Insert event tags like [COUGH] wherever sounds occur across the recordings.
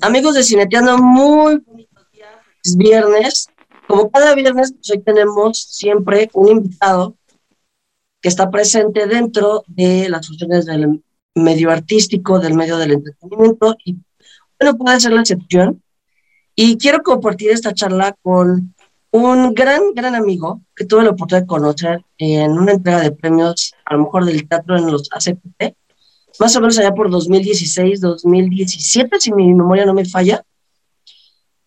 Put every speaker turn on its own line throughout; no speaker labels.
Amigos de Cineteando, muy bonito día, es viernes. Como cada viernes, pues hoy tenemos siempre un invitado que está presente dentro de las funciones del medio artístico, del medio del entretenimiento, y bueno, puede ser la excepción. Y quiero compartir esta charla con un gran, gran amigo que tuve la oportunidad de conocer en una entrega de premios, a lo mejor del teatro en los ACPT, más o menos allá por 2016, 2017, si mi memoria no me falla.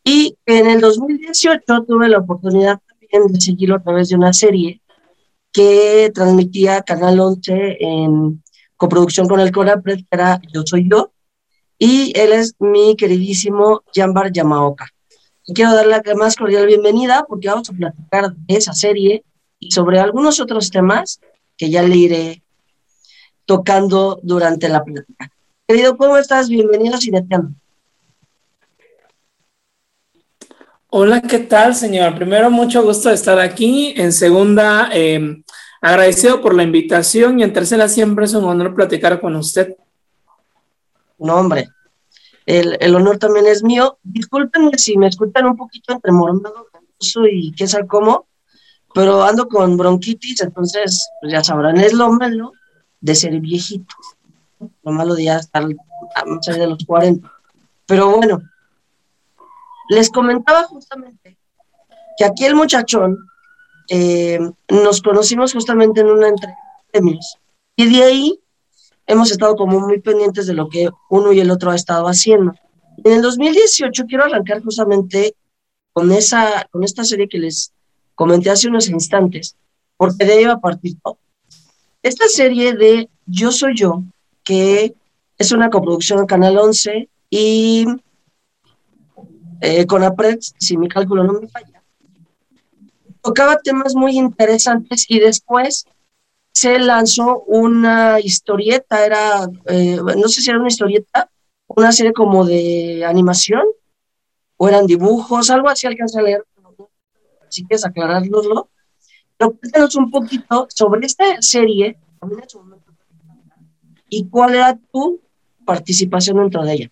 Y en el 2018 tuve la oportunidad también de seguirlo a través de una serie que transmitía Canal 11 en coproducción con el CONAPRED, que era Yo Soy Yo, y él es mi queridísimo Jambar Yamaoka. Y quiero darle la más cordial bienvenida porque vamos a platicar de esa serie y sobre algunos otros temas que ya le iré tocando durante la plática. Querido, ¿cómo estás? Bienvenido a Cineteando.
Hola, ¿qué tal, señor? Primero, mucho gusto de estar aquí. En segunda, em, agradecido por la invitación. Y en tercera, siempre es un honor platicar con usted.
No, hombre, el, el honor también es mío. Discúlpenme si me escuchan un poquito entre mormado y qué sabe cómo, pero ando con bronquitis, entonces, pues ya sabrán, es lo malo de ser viejito. Lo malo de ya estar más allá de los 40. Pero bueno, les comentaba justamente que aquí el muchachón eh, nos conocimos justamente en una entrega de premios y de ahí hemos estado como muy pendientes de lo que uno y el otro ha estado haciendo. En el 2018 quiero arrancar justamente con, esa, con esta serie que les comenté hace unos instantes, porque de ahí va a partir todo. Esta serie de Yo Soy Yo, que es una coproducción de Canal 11 y eh, con APRED, si mi cálculo no me falla, tocaba temas muy interesantes y después se lanzó una historieta, era, eh, no sé si era una historieta, una serie como de animación, o eran dibujos, algo así alcancé a leer, si quieres aclarárnoslo, cuéntanos un poquito sobre esta serie y cuál era tu participación dentro de ella.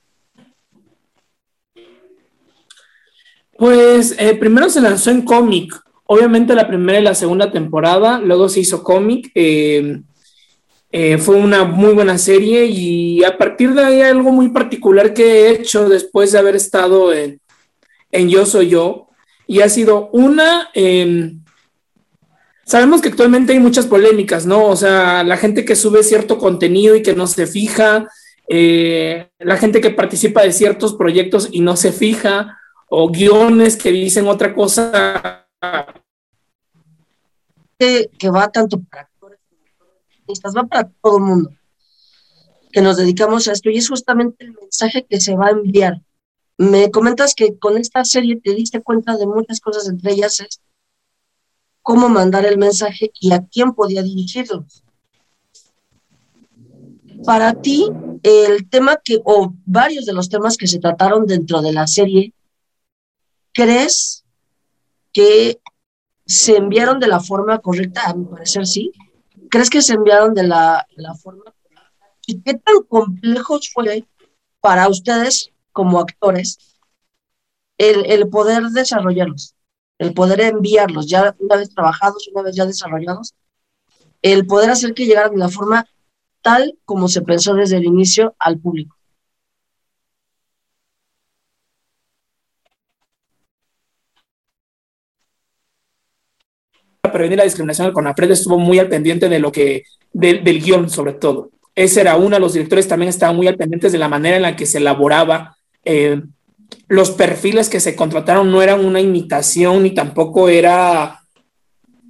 Pues eh, primero se lanzó en cómic, obviamente la primera y la segunda temporada, luego se hizo cómic, eh, eh, fue una muy buena serie y a partir de ahí algo muy particular que he hecho después de haber estado en, en Yo Soy Yo y ha sido una, Sabemos que actualmente hay muchas polémicas, ¿no? O sea, la gente que sube cierto contenido y que no se fija, eh, la gente que participa de ciertos proyectos y no se fija, o guiones que dicen otra cosa.
Que, va tanto para actores, va para todo el mundo que nos dedicamos a esto y es justamente el mensaje que se va a enviar. Me comentas que con esta serie te diste cuenta de muchas cosas, entre ellas es cómo mandar el mensaje y a quién podía dirigirlo. Para ti, el tema que, o varios de los temas que se trataron dentro de la serie, ¿crees que se enviaron de la forma correcta? A mi parecer sí. ¿Crees que se enviaron de la, forma correcta? ¿Y qué tan complejos fue para ustedes como actores el, el poder desarrollarlos? El poder enviarlos ya una vez trabajados, una vez ya desarrollados, el poder hacer que llegaran de la forma tal como se pensó desde el inicio al público.
Para prevenir la discriminación, el CONAPRED estuvo muy al pendiente de lo que, del guion sobre todo. Ese era uno, los directores también estaban muy al pendiente de la manera en la que se elaboraba eh, los perfiles que se contrataron no eran una imitación ni tampoco era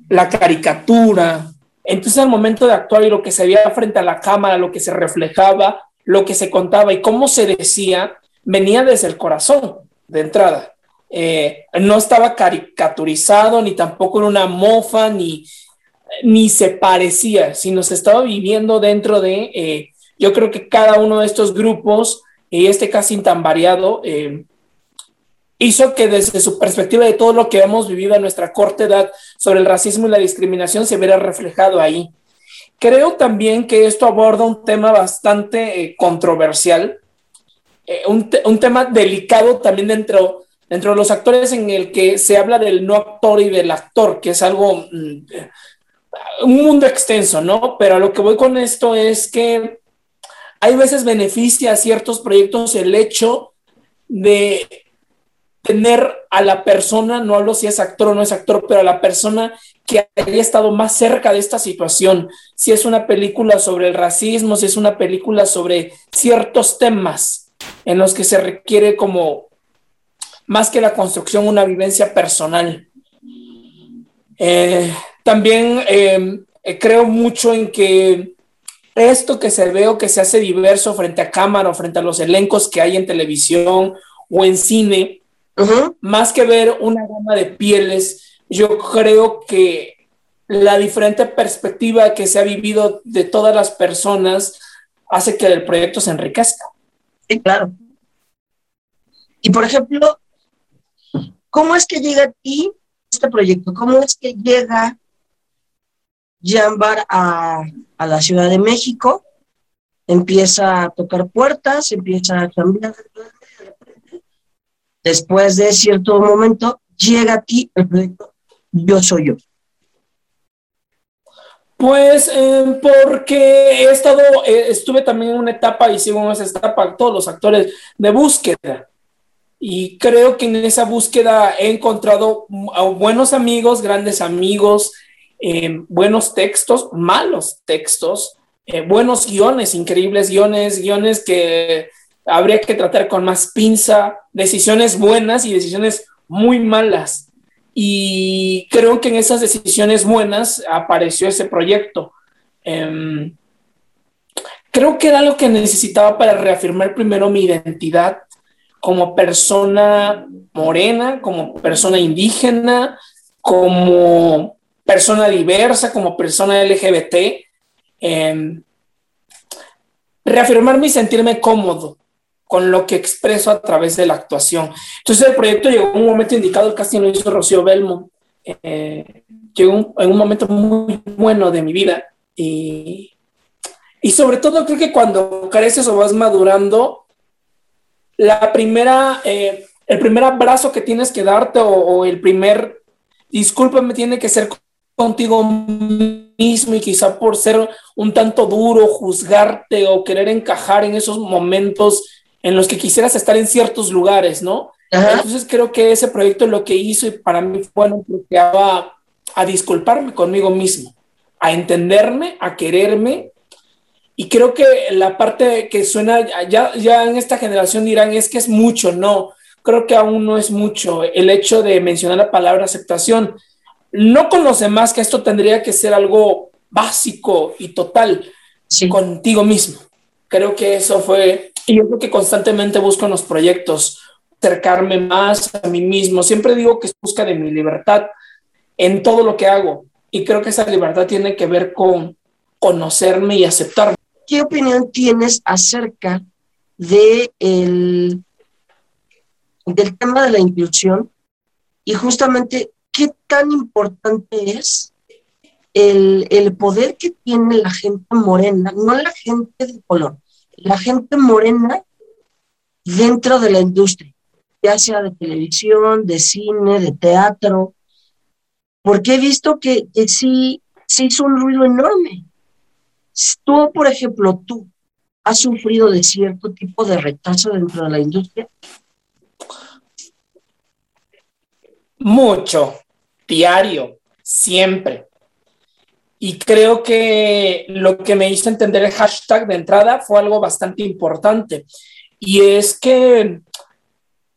la caricatura. Entonces al momento de actuar y lo que se veía frente a la cámara, lo que se reflejaba, lo que se contaba y cómo se decía, venía desde el corazón de entrada. Eh, no estaba caricaturizado, ni tampoco en una mofa, ni, ni se parecía, sino se estaba viviendo dentro de, eh, yo creo que cada uno de estos grupos y este casting tan variado eh, hizo que desde su perspectiva de todo lo que hemos vivido en nuestra corta edad sobre el racismo y la discriminación se viera reflejado ahí. Creo también que esto aborda un tema bastante eh, controversial eh, un, un, tema delicado también dentro, dentro de los actores en el que se habla del no actor y del actor, que es algo, mm, un mundo extenso, ¿no? Pero a lo que voy con esto es que hay veces beneficia a ciertos proyectos el hecho de tener a la persona, no hablo si es actor o no es actor, pero a la persona que haya estado más cerca de esta situación, si es una película sobre el racismo, si es una película sobre ciertos temas en los que se requiere como más que la construcción, una vivencia personal. Eh, también eh, creo mucho en que esto que se ve o que se hace diverso frente a cámara o frente a los elencos que hay en televisión o en cine, más que ver una gama de pieles, yo creo que la diferente perspectiva que se ha vivido de todas las personas hace que el proyecto se enriquezca.
Sí, claro. Y por ejemplo, ¿cómo es que llega a ti este proyecto? ¿Cómo es que llega Jambar a, a la Ciudad de México? Empieza a tocar puertas, empieza a cambiar después de cierto momento, llega a ti el proyecto Yo Soy Yo?
Pues eh, porque he estado, eh, estuve también en una etapa y sigo esa etapa, todos los actores de búsqueda. Y creo que en esa búsqueda he encontrado buenos amigos, grandes amigos, eh, buenos textos, malos textos, buenos guiones, increíbles guiones, guiones que habría que tratar con más pinza, decisiones buenas y decisiones muy malas. Y creo que en esas decisiones buenas apareció ese proyecto. Em, creo que era lo que necesitaba para reafirmar primero mi identidad como persona morena, como persona indígena, como persona diversa, como persona LGBT. Em, reafirmarme y sentirme cómodo con lo que expreso a través de la actuación. Entonces el proyecto llegó en un momento indicado, el casting lo hizo Rocío Belmo, eh, llegó en un momento muy bueno de mi vida y, y sobre todo creo que cuando creces o vas madurando, la primera, eh, el primer abrazo que tienes que darte o, o el primer discúlpame tiene que ser contigo mismo y quizá por ser un tanto duro, juzgarte o querer encajar en esos momentos en los que quisieras estar en ciertos lugares, ¿no? Entonces creo que ese proyecto lo que hizo y para mí fue bueno, porque a, a disculparme conmigo mismo, a entenderme, a quererme. Y creo que la parte que suena, ya, ya en esta generación dirán, es que es mucho, no, creo que aún no es mucho el hecho de mencionar la palabra aceptación. No con los demás, que esto tendría que ser algo básico y total contigo mismo. Creo que eso fue y yo creo que constantemente busco en los proyectos acercarme más a mí mismo. Siempre digo que es busca de mi libertad en todo lo que hago. Y creo que esa libertad tiene que ver con conocerme y aceptarme.
¿Qué opinión tienes acerca de el, del tema de la inclusión y justamente qué tan importante es el, el poder que tiene la gente morena, no la gente de color, la gente morena dentro de la industria, ya sea de televisión, de cine, de teatro, porque he visto que, sí se hizo un ruido enorme. Tú, por ejemplo, tú has sufrido de cierto tipo de rechazo dentro de la industria.
Mucho, diario, siempre. Y creo que lo que me hizo entender el hashtag de entrada fue algo bastante importante. Y es que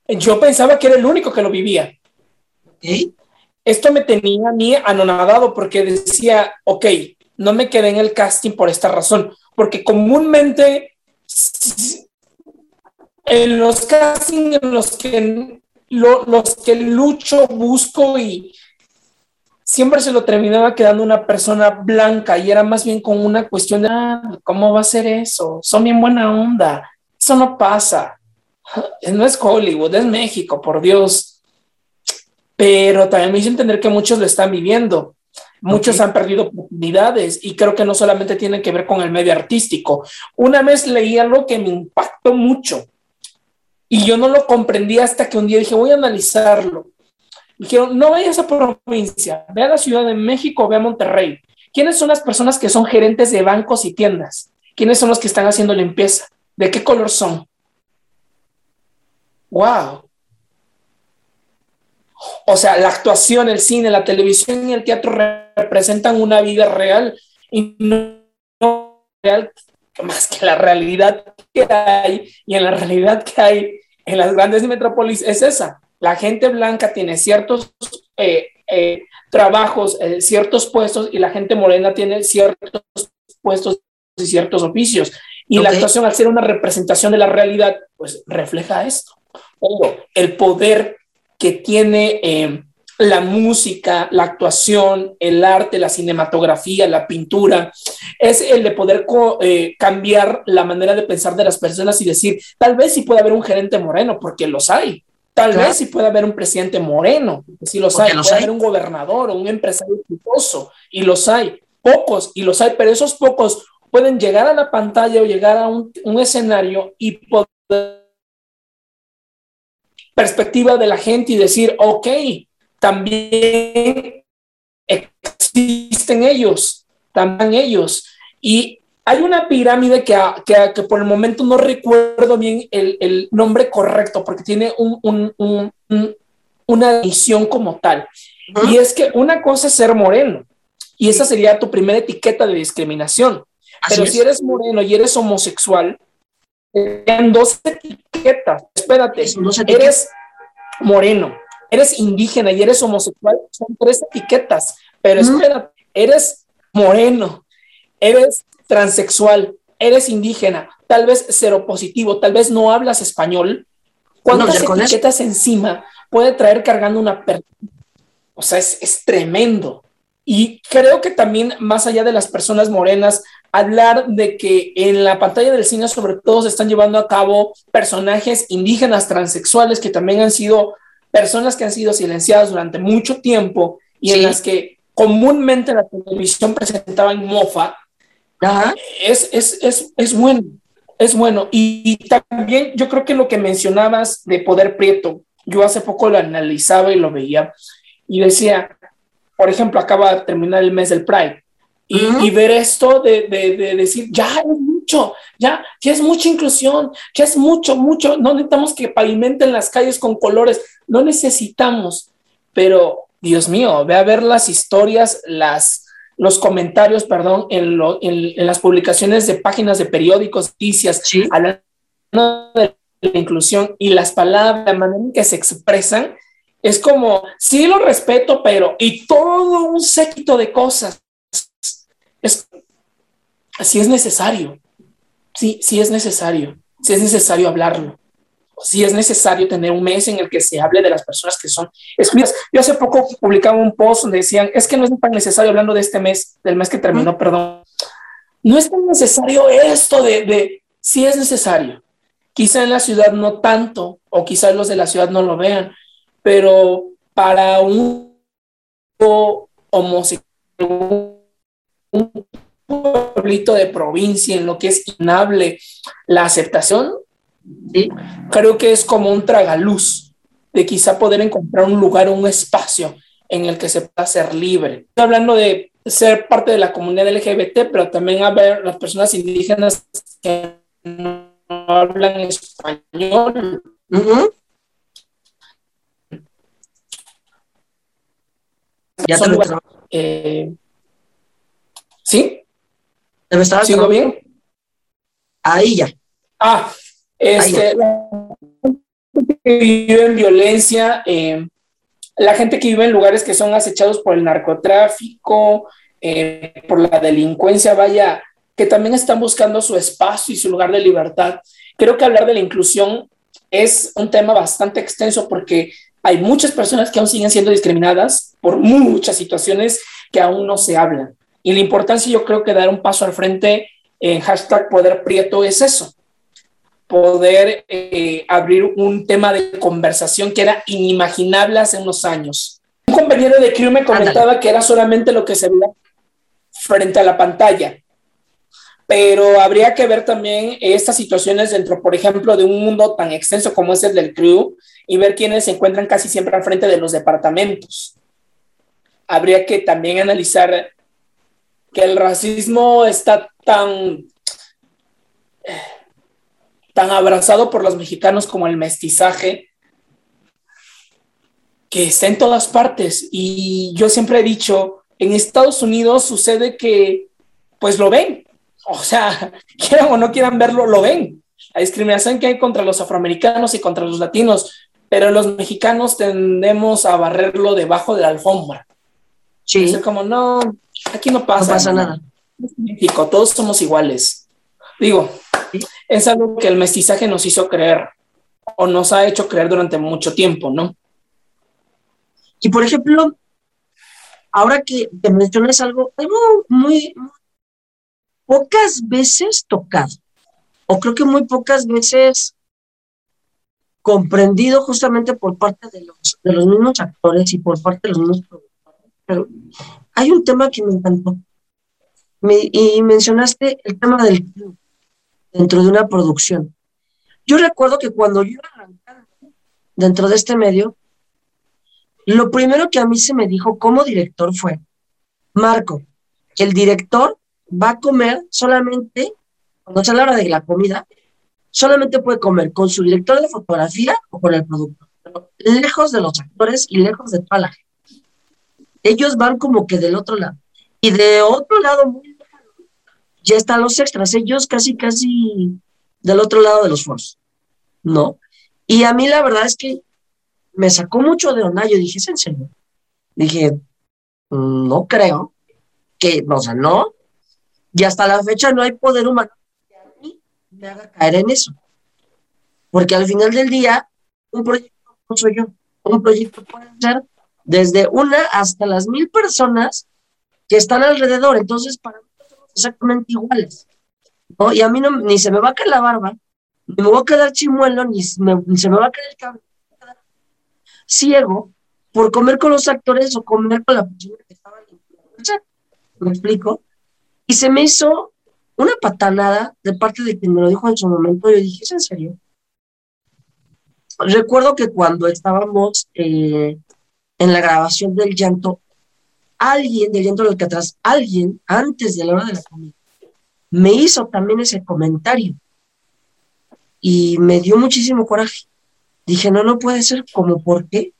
yo pensaba que era el único que lo vivía. Esto me tenía a mí anonadado porque decía, ok, no me quedé en el casting por esta razón, porque comúnmente en los castings en los que, los que lucho, busco y, siempre se lo terminaba quedando una persona blanca y era más bien con una cuestión de, ah, ¿cómo va a ser eso? Son bien buena onda, eso no pasa. [LAUGHS] No es Hollywood, es México, por Dios. Pero también me hizo entender que muchos lo están viviendo. Muchos han perdido oportunidades y creo que no solamente tiene que ver con el medio artístico. Una vez leí algo que me impactó mucho Y yo no lo comprendí hasta que un día dije, voy a analizarlo. Dijeron, no vayas a provincia, ve a la Ciudad de México, ve a Monterrey. ¿Quiénes son las personas que son gerentes de bancos y tiendas? ¿Quiénes son los que están haciendo limpieza? ¿De qué color son? ¡Wow! O sea, la actuación, el cine, la televisión y el teatro representan una vida real y no real más que la realidad que hay y en la realidad que hay en las grandes metrópolis es esa. La gente blanca tiene ciertos eh, eh, trabajos, eh, ciertos puestos y la gente morena tiene ciertos puestos y ciertos oficios. Y la actuación, al ser una representación de la realidad, pues refleja esto. el poder que tiene la música, la actuación, el arte, la cinematografía, la pintura, es el de poder eh, cambiar la manera de pensar de las personas y decir, tal vez sí puede haber un gerente moreno, porque los hay. Tal vez sí puede haber un presidente moreno, porque sí los hay. puede haber un gobernador o un empresario exitoso, y los hay. Pocos, y los hay, pero esos pocos pueden llegar a la pantalla o llegar a un, un escenario y poder perspectiva de la gente y decir, ok, también existen ellos, también ellos. Y hay una pirámide que, que, que por el momento no recuerdo bien el, el nombre correcto, porque tiene un, un, un, una edición como tal. Y es que una cosa es ser moreno, y esa sería tu primera etiqueta de discriminación. Pero si eres moreno y eres homosexual, serían dos etiquetas. Espérate, eres moreno, eres indígena y eres homosexual, son tres etiquetas, pero espérate, eres moreno, eres transexual, eres indígena, tal vez positivo, tal vez no hablas español. ¿Cuántas etiquetas encima puede traer cargando una persona? O sea, es, es tremendo. Y creo que también, más allá de las personas morenas, hablar de que en la pantalla del cine sobre todo se están llevando a cabo personajes indígenas transexuales que también han sido personas que han sido silenciadas durante mucho tiempo y en las que comúnmente la televisión presentaba en mofa, Es, es, es, es, bueno, es bueno. Y, también yo creo que lo que mencionabas de Poder Prieto, yo hace poco lo analizaba y lo veía y decía, por ejemplo, acaba de terminar el mes del Pride y, ver esto de, de, de decir, ya es mucho, ya, ya es mucha inclusión, ya es mucho, mucho, no necesitamos que pavimenten las calles con colores, no necesitamos, pero Dios mío, ve a ver las historias, las, los comentarios, perdón, en, lo, en, las publicaciones de páginas de periódicos, noticias, hablando de la inclusión y las palabras, la manera en que se expresan, es como, sí lo respeto, pero, y todo un séquito de cosas. Es, si es necesario, sí, sí es necesario, si es necesario hablarlo si es necesario tener un mes en el que se hable de las personas que son excluidas. Yo hace poco publicaba un post donde decían, es que no es tan necesario, hablando de este mes, del mes que terminó, perdón, no es tan necesario esto de, de si es necesario. Quizá en la ciudad no tanto, o quizá los de la ciudad no lo vean, pero para un homosexual, un pueblito de provincia en lo que es inable la aceptación, Creo que es como un tragaluz de quizá poder encontrar un lugar, un espacio en el que se pueda ser libre. Estoy hablando de ser parte de la comunidad LGBT, pero también haber las personas indígenas que no hablan español. Ya eh, ¿Sí?
¿Sigo bien? Ahí ya.
Ah, este, que vive en violencia, eh, la gente que vive en lugares que son acechados por el narcotráfico, eh, por la delincuencia, vaya, que también están buscando su espacio y su lugar de libertad. Creo que hablar de la inclusión es un tema bastante extenso porque hay muchas personas que aún siguen siendo discriminadas por muchas situaciones que aún no se hablan. Y la importancia, yo creo que dar un paso al frente en hashtag Poder Prieto es eso, poder eh, abrir un tema de conversación que era inimaginable hace unos años. Un compañero de Crew me comentaba que era solamente lo que se veía frente a la pantalla, pero habría que ver también estas situaciones dentro, por ejemplo, de un mundo tan extenso como es el del crew y ver quiénes se encuentran casi siempre al frente de los departamentos. Habría que también analizar que el racismo está tan, tan abrazado por los mexicanos como el mestizaje, que está en todas partes. Y yo siempre he dicho, en Estados Unidos sucede que, pues lo ven. O sea, [LAUGHS] quieran o no quieran verlo, lo ven. La discriminación que hay contra los afroamericanos y contra los latinos, pero los mexicanos tendemos a barrerlo debajo de la alfombra. Sí. Es como, no, aquí no pasa,
no pasa nada.
México, todos somos iguales. Digo, es algo que el mestizaje nos hizo creer o nos ha hecho creer durante mucho tiempo, ¿no?
Y por ejemplo, ahora que te mencionas algo, algo muy, pocas veces tocado, o creo que muy pocas veces comprendido justamente por parte de los, de los mismos actores y por parte de los mismos productores. Pero hay un tema que me encantó. y mencionaste el tema del dentro de una producción. Yo recuerdo que cuando yo iba arrancando dentro de este medio, lo primero que a mí se me dijo como director fue, Marco, el director va a comer solamente, cuando sea la hora de la comida, solamente puede comer con su director de fotografía o con el productor, lejos de los actores y lejos de toda la gente. Ellos van como que del otro lado. Y de otro lado, muy ya están los extras, ellos casi, casi del otro lado de los foros, ¿no? Y a mí la verdad es que me sacó mucho de onda. Yo dije, ¿es en serio? Dije, mm, no creo que, o sea, no. Y hasta la fecha no hay poder humano que a mí me haga caer en eso. Porque al final del día, un proyecto no soy yo. Un proyecto puede ser desde una hasta las mil personas que están alrededor. Entonces, para mí somos exactamente iguales. Y a mí no, ni se me va a caer la barba, ni me voy a quedar chimuelo, ni, se me va a caer el cabello ciego por comer con los actores o comer con la persona que estaba limpiando. ¿Me explico? Y se me hizo una patanada de parte de quien me lo dijo en su momento. Yo dije, ¿es en serio? Recuerdo que cuando estábamos eh, en la grabación del llanto, alguien del llanto del atrás, alguien antes de la hora de la comida, me hizo también ese comentario y me dio muchísimo coraje. Dije, no, no puede ser, como por qué?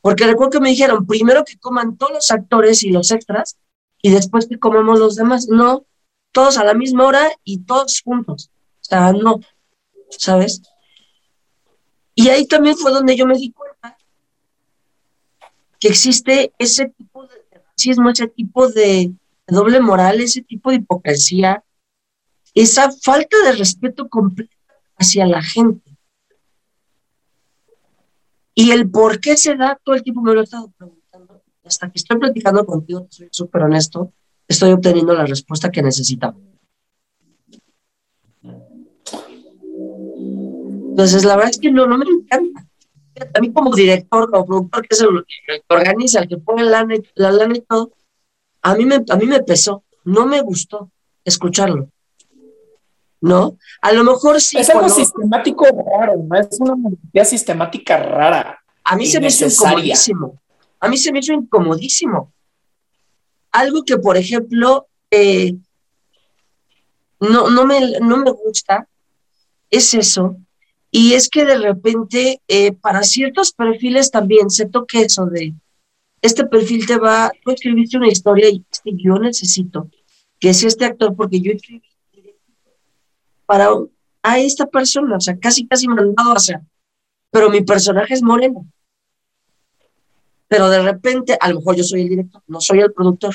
Porque recuerdo que me dijeron, primero que coman todos los actores y los extras, y después que comamos los demás. No, todos a la misma hora y todos juntos. O sea, no, ¿sabes? Y ahí también fue donde yo me di cuenta que existe ese tipo de racismo, ese tipo de doble moral, ese tipo de hipocresía, esa falta de respeto completo hacia la gente. Y el por qué se da, todo el tiempo me lo he estado preguntando. Hasta que estoy platicando contigo, soy súper honesto, estoy obteniendo la respuesta que necesitaba. Entonces, la verdad es que no, no me encanta. A mí como director, como productor, que es el que organiza, el que pone la, la lana y todo, a mí, me, a mí me pesó, no me gustó escucharlo. ¿no? A lo mejor sí.
Es algo sistemático raro, ¿no? Es una monarquía sistemática rara.
A mí se me hizo incomodísimo. A mí se me hizo incomodísimo. Algo que, por ejemplo, eh, no, no, me, no me gusta es eso. Y es que de repente, eh, para ciertos perfiles también se toque eso de, este perfil te va, tú escribiste una historia y yo necesito que sea este actor porque yo escribí para a esta persona, o sea, casi, casi mandado a hacer. Pero mi personaje es moreno. Pero de repente, a lo mejor yo soy el director, no soy el productor.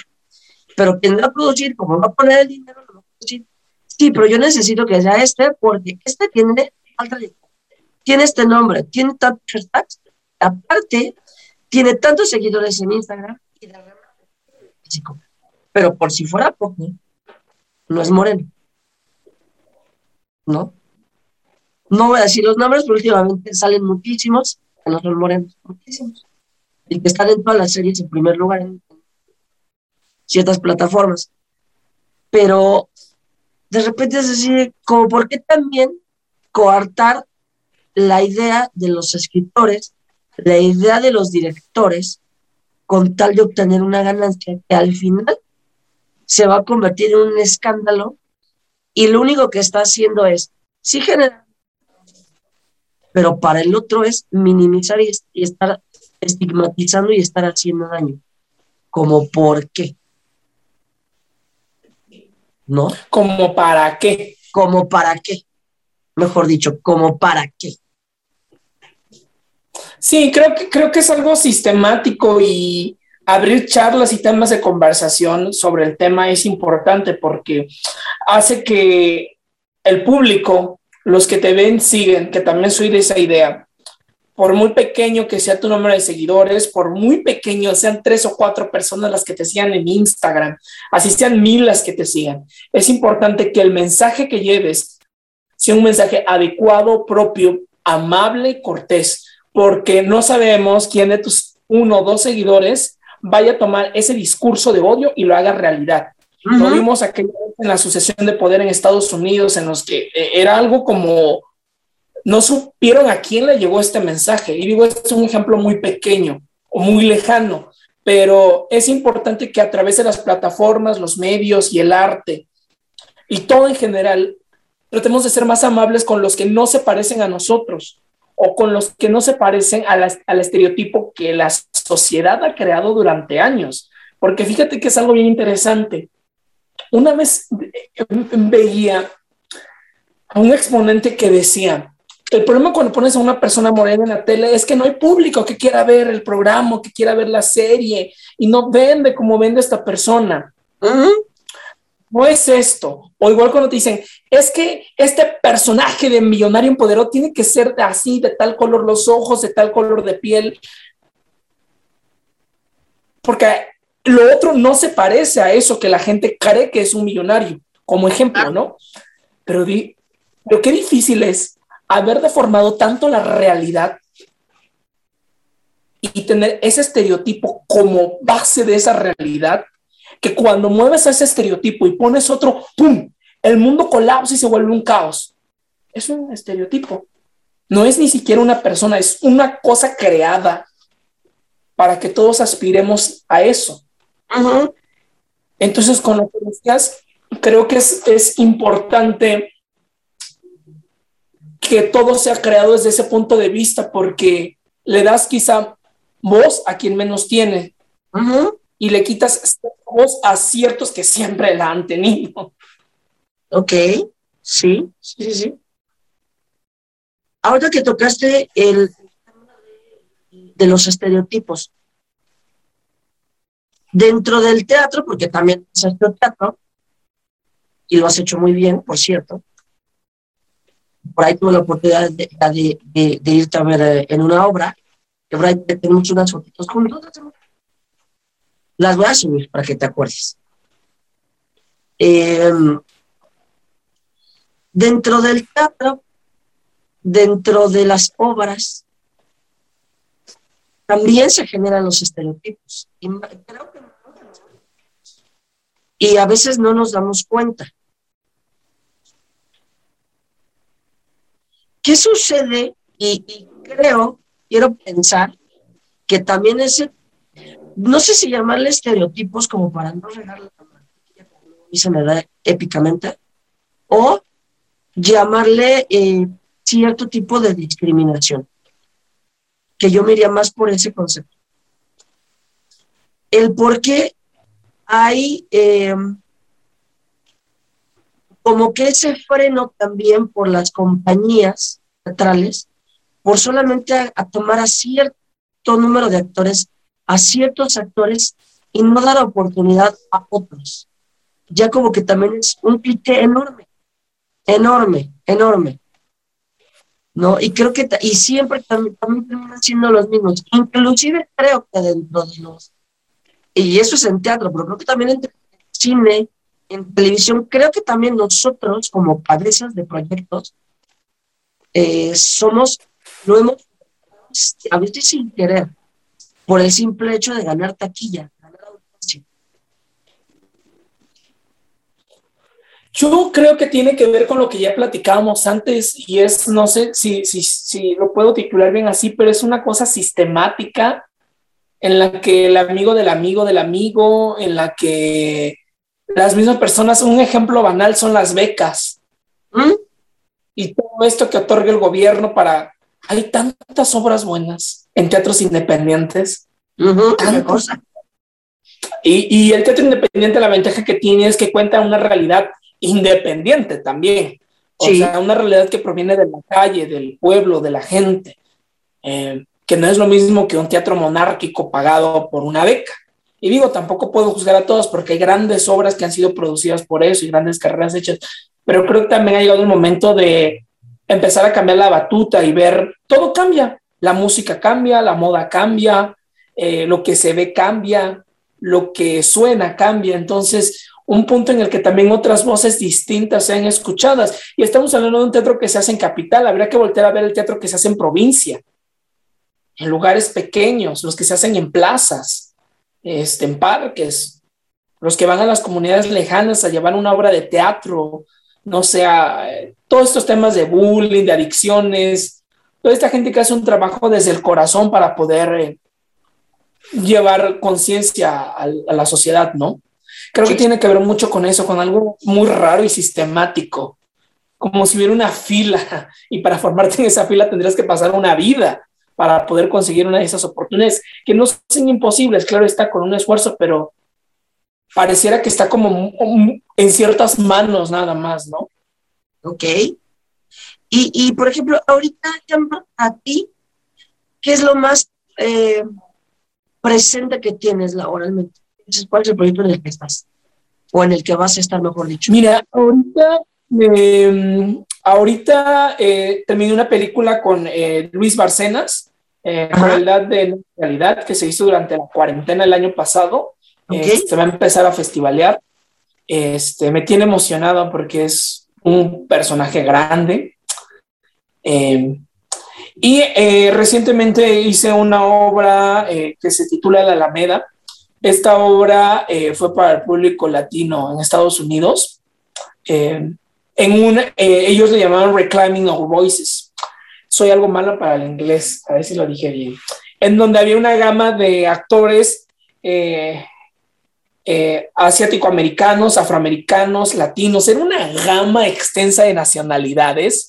Pero quien va a producir, como va a poner el dinero, lo va a producir. Sí, pero yo necesito que sea este, porque este tiene tiene este nombre, tiene tantos aparte, tiene tantos seguidores en Instagram y de físico. Pero por si fuera poco, no es moreno. ¿no? No voy a decir los nombres, pero últimamente salen muchísimos, no son morenos, muchísimos, y que están en todas las series en primer lugar en ciertas plataformas. Pero de repente es así, como por qué también coartar la idea de los escritores, la idea de los directores, con tal de obtener una ganancia que al final se va a convertir en un escándalo y lo único que está haciendo es, sí generar, pero para el otro es minimizar y, y estar estigmatizando y estar haciendo daño. ¿Como por qué? ¿No?
¿Como para qué?
¿Como para qué? Mejor dicho, ¿como para qué?
Sí, creo que, creo que es algo sistemático y abrir charlas y temas de conversación sobre el tema es importante porque hace que el público, los que te ven, siguen, que también soy de esa idea, por muy pequeño que sea tu número de seguidores, por muy pequeño sean tres o cuatro personas las que te sigan en Instagram, así sean mil las que te sigan, es importante que el mensaje que lleves sea un mensaje adecuado, propio, amable, cortés, porque no sabemos quién de tus uno o dos seguidores vaya a tomar ese discurso de odio y lo haga realidad. Lo vimos aquella en la sucesión de poder en Estados Unidos, en los que eh, era algo como no supieron a quién le llegó este mensaje. Y digo, este es un ejemplo muy pequeño o muy lejano, pero es importante que a través de las plataformas, los medios y el arte y todo en general, tratemos de ser más amables con los que no se parecen a nosotros o con los que no se parecen al estereotipo que la sociedad ha creado durante años. Porque fíjate que es algo bien interesante. Una vez veía a un exponente que decía, el problema cuando pones a una persona morena en la tele es que no hay público que quiera ver el programa, que quiera ver la serie y no vende como vende esta persona. No es esto. O igual cuando te dicen, es que este personaje de millonario empoderado tiene que ser así, de tal color los ojos, de tal color de piel. Porque lo otro no se parece a eso que la gente cree que es un millonario, como ejemplo, ¿no? Pero, di, pero qué difícil es haber deformado tanto la realidad y tener ese estereotipo como base de esa realidad, que cuando mueves a ese estereotipo y pones otro, ¡pum! El mundo colapsa y se vuelve un caos. Es un estereotipo. No es ni siquiera una persona, es una cosa creada para que todos aspiremos a eso. Entonces, con lo que decías, creo que es, es importante que todo se ha creado desde ese punto de vista porque le das quizá voz a quien menos tiene y le quitas voz a ciertos que siempre la han tenido.
Ok, sí, sí, sí. Ahora que tocaste el de los estereotipos, dentro del teatro, porque también hecho teatro, y lo has hecho muy bien, por cierto, por ahí tuve la oportunidad de, de, irte a ver eh, en una obra, que por ahí tenemos unas fotitos juntos. Las voy a subir para que te acuerdes. Em, dentro del teatro, dentro de las obras, también se generan los estereotipos. Y, creo que y a veces no nos damos cuenta. ¿Qué sucede? Y, creo, quiero pensar que también ese, no sé si llamarle estereotipos como para no regar la y se me da épicamente, o llamarle eh, cierto tipo de discriminación, que yo me iría más por ese concepto. El por qué hay eh, como que ese freno también por las compañías teatrales, por solamente a, tomar a cierto número de actores, a ciertos actores y no dar oportunidad a otros. Ya como que también es un cliché enorme, enorme, enorme. ¿No? Y creo que, y siempre también, también terminan siendo los mismos. Inclusive creo que dentro de los, y eso es en teatro, pero creo que también en cine, en televisión, creo que también nosotros como cabezas de proyectos eh, somos, lo hemos, a veces sin querer, por el simple hecho de ganar taquilla.
Yo creo que tiene que ver con lo que ya platicábamos antes y es, no sé si, si, si lo puedo titular bien así, pero es una cosa sistemática en la que el amigo del amigo del amigo, en la que las mismas personas, un ejemplo banal son las becas. ¿Mm? Y todo esto que otorga el gobierno para... Hay tantas obras buenas en teatros independientes. Y, y el teatro independiente, la ventaja que tiene es que cuenta una realidad independiente también. O sea, una realidad que proviene de la calle, del pueblo, de la gente, eh, que no es lo mismo que un teatro monárquico pagado por una beca. Y digo, tampoco puedo juzgar a todos porque hay grandes obras que han sido producidas por eso y grandes carreras hechas, pero creo que también ha llegado el momento de empezar a cambiar la batuta y ver, todo cambia, la música cambia, la moda cambia, eh, lo que se ve cambia, lo que suena cambia, entonces un punto en el que también otras voces distintas sean escuchadas. Y estamos hablando de un teatro que se hace en capital, habría que volver a ver el teatro que se hace en provincia, en lugares pequeños, los que se hacen en plazas, este, en parques, los que van a las comunidades lejanas a llevar una obra de teatro, no sea, todos estos temas de bullying, de adicciones, toda esta gente que hace un trabajo desde el corazón para poder eh, llevar conciencia a, a la sociedad, ¿no? Creo que tiene que ver mucho con eso, con algo muy raro y sistemático, como si hubiera una fila [LAUGHS] y para formarte en esa fila tendrías que pasar una vida para poder conseguir una de esas oportunidades, que no son imposibles, claro está, con un esfuerzo, pero pareciera que está como en ciertas manos nada más, ¿no?
Ok. Y, y por ejemplo, ahorita, a ti, ¿qué es lo más eh, presente que tienes laboralmente? ¿Cuál es el proyecto en el que estás? O en el que vas a estar, mejor dicho.
Mira, ahorita, em, ahorita eh, terminé una película con eh, Luis Barcenas, eh, Realidad de Realidad, que se hizo durante la cuarentena el año pasado. se este, va a empezar a festivalear. Este, me tiene emocionado porque es un personaje grande. Em, y recientemente hice una obra que se titula La Alameda, esta obra eh, fue para el público latino en Estados Unidos. Eh, en eh, ellos le llamaban Reclaiming Our Voices. Soy algo malo para el inglés, a ver si lo dije bien. En donde había una gama de actores asiático-americanos, afroamericanos, latinos. Era una gama extensa de nacionalidades.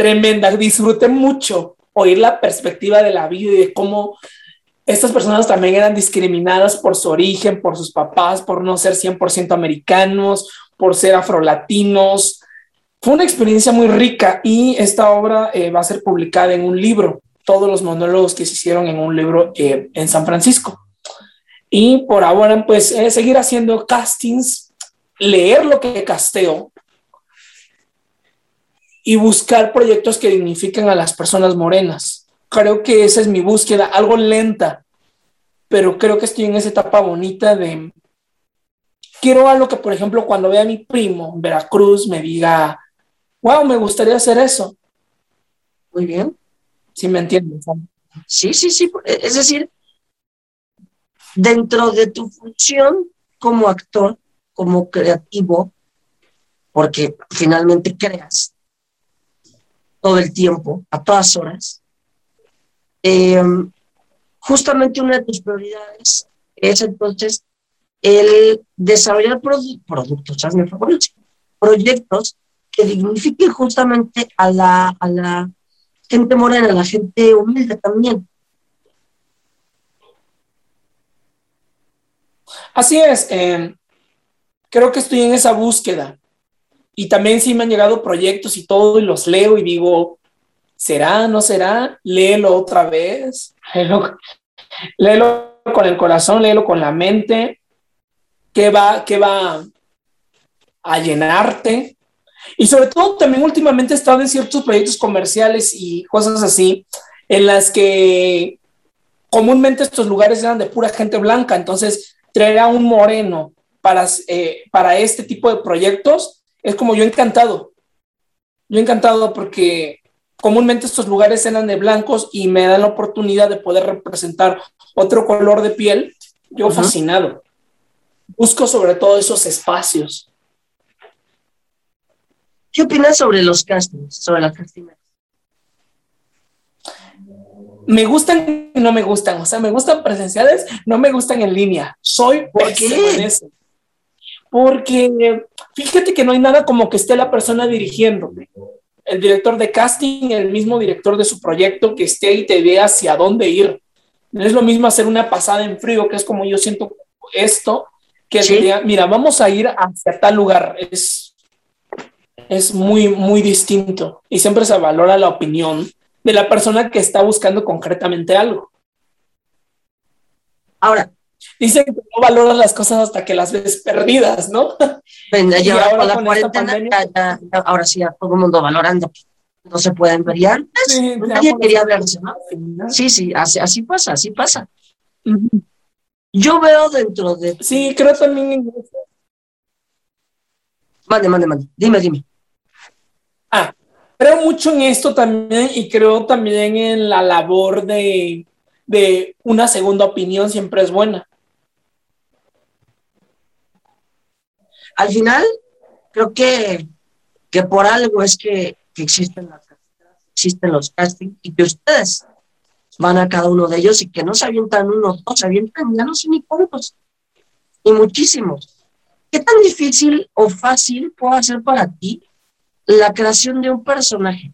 Tremenda. Disfruté mucho oír la perspectiva de la vida y de cómo estas personas también eran discriminadas por su origen, por sus papás, por no ser 100% americanos, por ser afrolatinos. Fue una experiencia muy rica y esta obra eh, va a ser publicada en un libro, todos los monólogos que se hicieron en un libro eh, en San Francisco. Y por ahora, pues, seguir haciendo castings, leer lo que casteo y buscar proyectos que dignifiquen a las personas morenas creo que esa es mi búsqueda, algo lenta, pero creo que estoy en esa etapa bonita de, quiero algo que, por ejemplo, cuando vea a mi primo en Veracruz me diga, wow, me gustaría hacer eso.
Muy bien.
¿Sí me entiendes?
Sí, sí, sí. Es decir, dentro de tu función como actor, como creativo, porque finalmente creas todo el tiempo, a todas horas, eh, justamente una de tus prioridades es entonces el desarrollar productos, proyectos que dignifiquen justamente a la, a la gente morena, a la gente humilde también.
Así es, eh, creo que estoy en esa búsqueda. Y también sí me han llegado proyectos y todo, y los leo y digo, ¿Será? ¿No será? Léelo otra vez. Léelo, con el corazón, léelo con la mente. ¿Qué va, qué va a llenarte? Y sobre todo también últimamente he estado en ciertos proyectos comerciales y cosas así, en las que comúnmente estos lugares eran de pura gente blanca, entonces traer a un moreno para, eh, para este tipo de proyectos es como yo encantado. Yo encantado porque comúnmente estos lugares eran de blancos y me dan la oportunidad de poder representar otro color de piel, yo fascinado. Busco sobre todo esos espacios.
¿Qué opinas sobre los castings, sobre las castings?
Me gustan y no me gustan, o sea, me gustan presenciales, no me gustan en línea. Soy
¿Por qué?
Porque fíjate que no hay nada como que esté la persona dirigiendo. El director de casting, el mismo director de su proyecto, que esté y te vea hacia dónde ir. No es lo mismo hacer una pasada en frío, que es como yo siento esto, que
Sí.
diga, mira, vamos a ir hacia tal lugar. Es, es muy, muy distinto. Y siempre se valora la opinión de la persona que está buscando concretamente algo.
Ahora,
Dicen que no valoras las cosas hasta que las ves perdidas, ¿no?
ven, [LAUGHS]
Y
ya
ahora
con la
con
cuarentena,
pandemia-
ya, ya- ya- ahora sí, ya todo el mundo valorando no se pueden ver. Y antes
Sí,
nadie
ya,
quería verse, ¿no? Sí, sí, así, así pasa, así pasa. Yo veo dentro de...
Sí, creo también.
Mande, mande, mande. Dime, dime.
Ah, creo mucho en esto también y creo también en la labor de, de una segunda opinión siempre es buena.
Al final, creo que, que por algo es que, existen, las, existen los castings y que ustedes van a cada uno de ellos y que no se avientan uno, dos, se avientan ya no sé ni cuántos, y muchísimos. ¿Qué tan difícil o fácil puede ser para ti la creación de un personaje?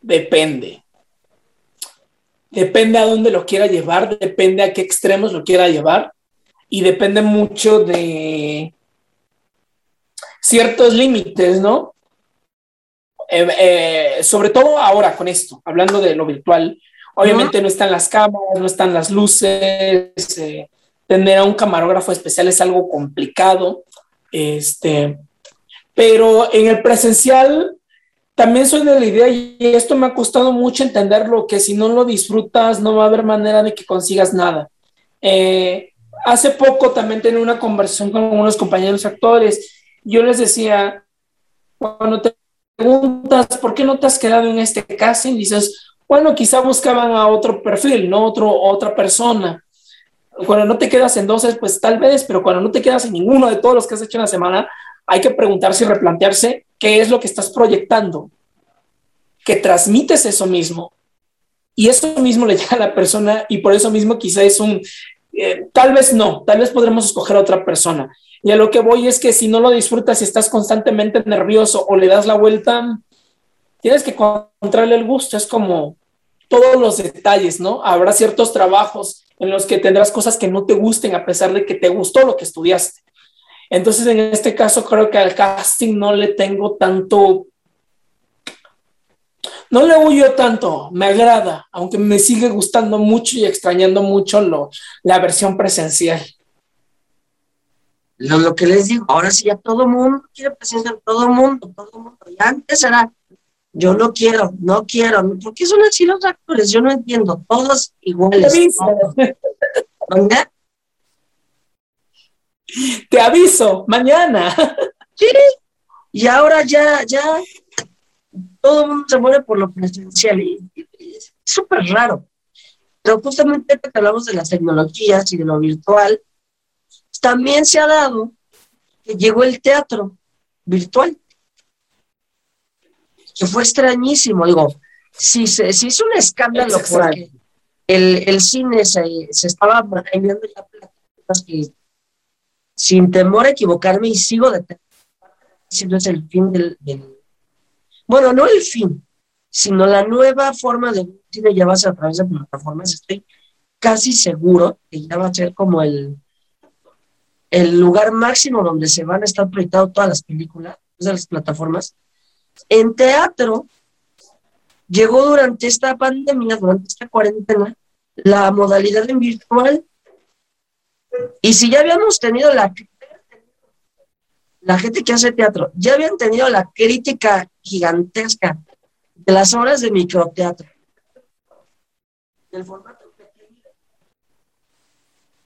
Depende. Depende a dónde lo quiera llevar, depende a qué extremos lo quiera llevar y depende mucho de ciertos límites, ¿no? Eh, eh, sobre todo ahora con esto, hablando de lo virtual, obviamente no están las cámaras, no están las luces, eh, tener a un camarógrafo especial es algo complicado, este, pero en el presencial también soy de la idea y esto me ha costado mucho entenderlo, que si no lo disfrutas no va a haber manera de que consigas nada. Eh, hace poco también tenía una conversación con unos compañeros actores, yo les decía, cuando te preguntas por qué no te has quedado en este casting, dices, bueno, quizá buscaban a otro perfil, no otro, otra persona. Cuando no te quedas en dos, pues tal vez, pero cuando no te quedas en ninguno de todos los que has hecho en la semana, hay que preguntarse y replantearse qué es lo que estás proyectando, que transmites eso mismo. Y eso mismo le llega a la persona y por eso mismo quizá es un, eh, tal vez no, tal vez podremos escoger a otra persona. Y a lo que voy es que si no lo disfrutas y estás constantemente nervioso o le das la vuelta, tienes que encontrarle el gusto. Es como todos los detalles, ¿no? Habrá ciertos trabajos en los que tendrás cosas que no te gusten a pesar de que te gustó lo que estudiaste. Entonces, en este caso, creo que al casting no le tengo tanto. No le huyo tanto, me agrada, aunque me sigue gustando mucho y extrañando mucho lo, la versión presencial.
Lo, lo que les digo, ahora sí ya todo el mundo quiere presenciar, todo el mundo, todo el mundo. Y antes era, yo no quiero, no quiero, ¿por qué son así los actores? Yo no entiendo, todos iguales.
Te aviso, te aviso, mañana.
Sí. Y ahora ya, ya, todo el mundo se muere por lo presencial y, y- es súper raro. Pero justamente que hablamos de las tecnologías y de lo virtual, también se ha dado que llegó el teatro virtual, que fue extrañísimo. Digo, si se, si hizo un escándalo
Es
porque el, el cine se, se estaba enviando ya que sin temor a equivocarme y sigo de diciendo es el fin del, del- bueno, no el fin, sino la nueva forma de cine ya va a ser a través de plataformas. Estoy casi seguro que ya va a ser como el, el lugar máximo donde se van a estar proyectando todas las películas de las plataformas. En teatro, llegó durante esta pandemia, durante esta cuarentena, la modalidad en virtual. Y si ya habíamos tenido la la gente que hace teatro, ya habían tenido la crítica gigantesca de las obras de microteatro. Del formato pequeño.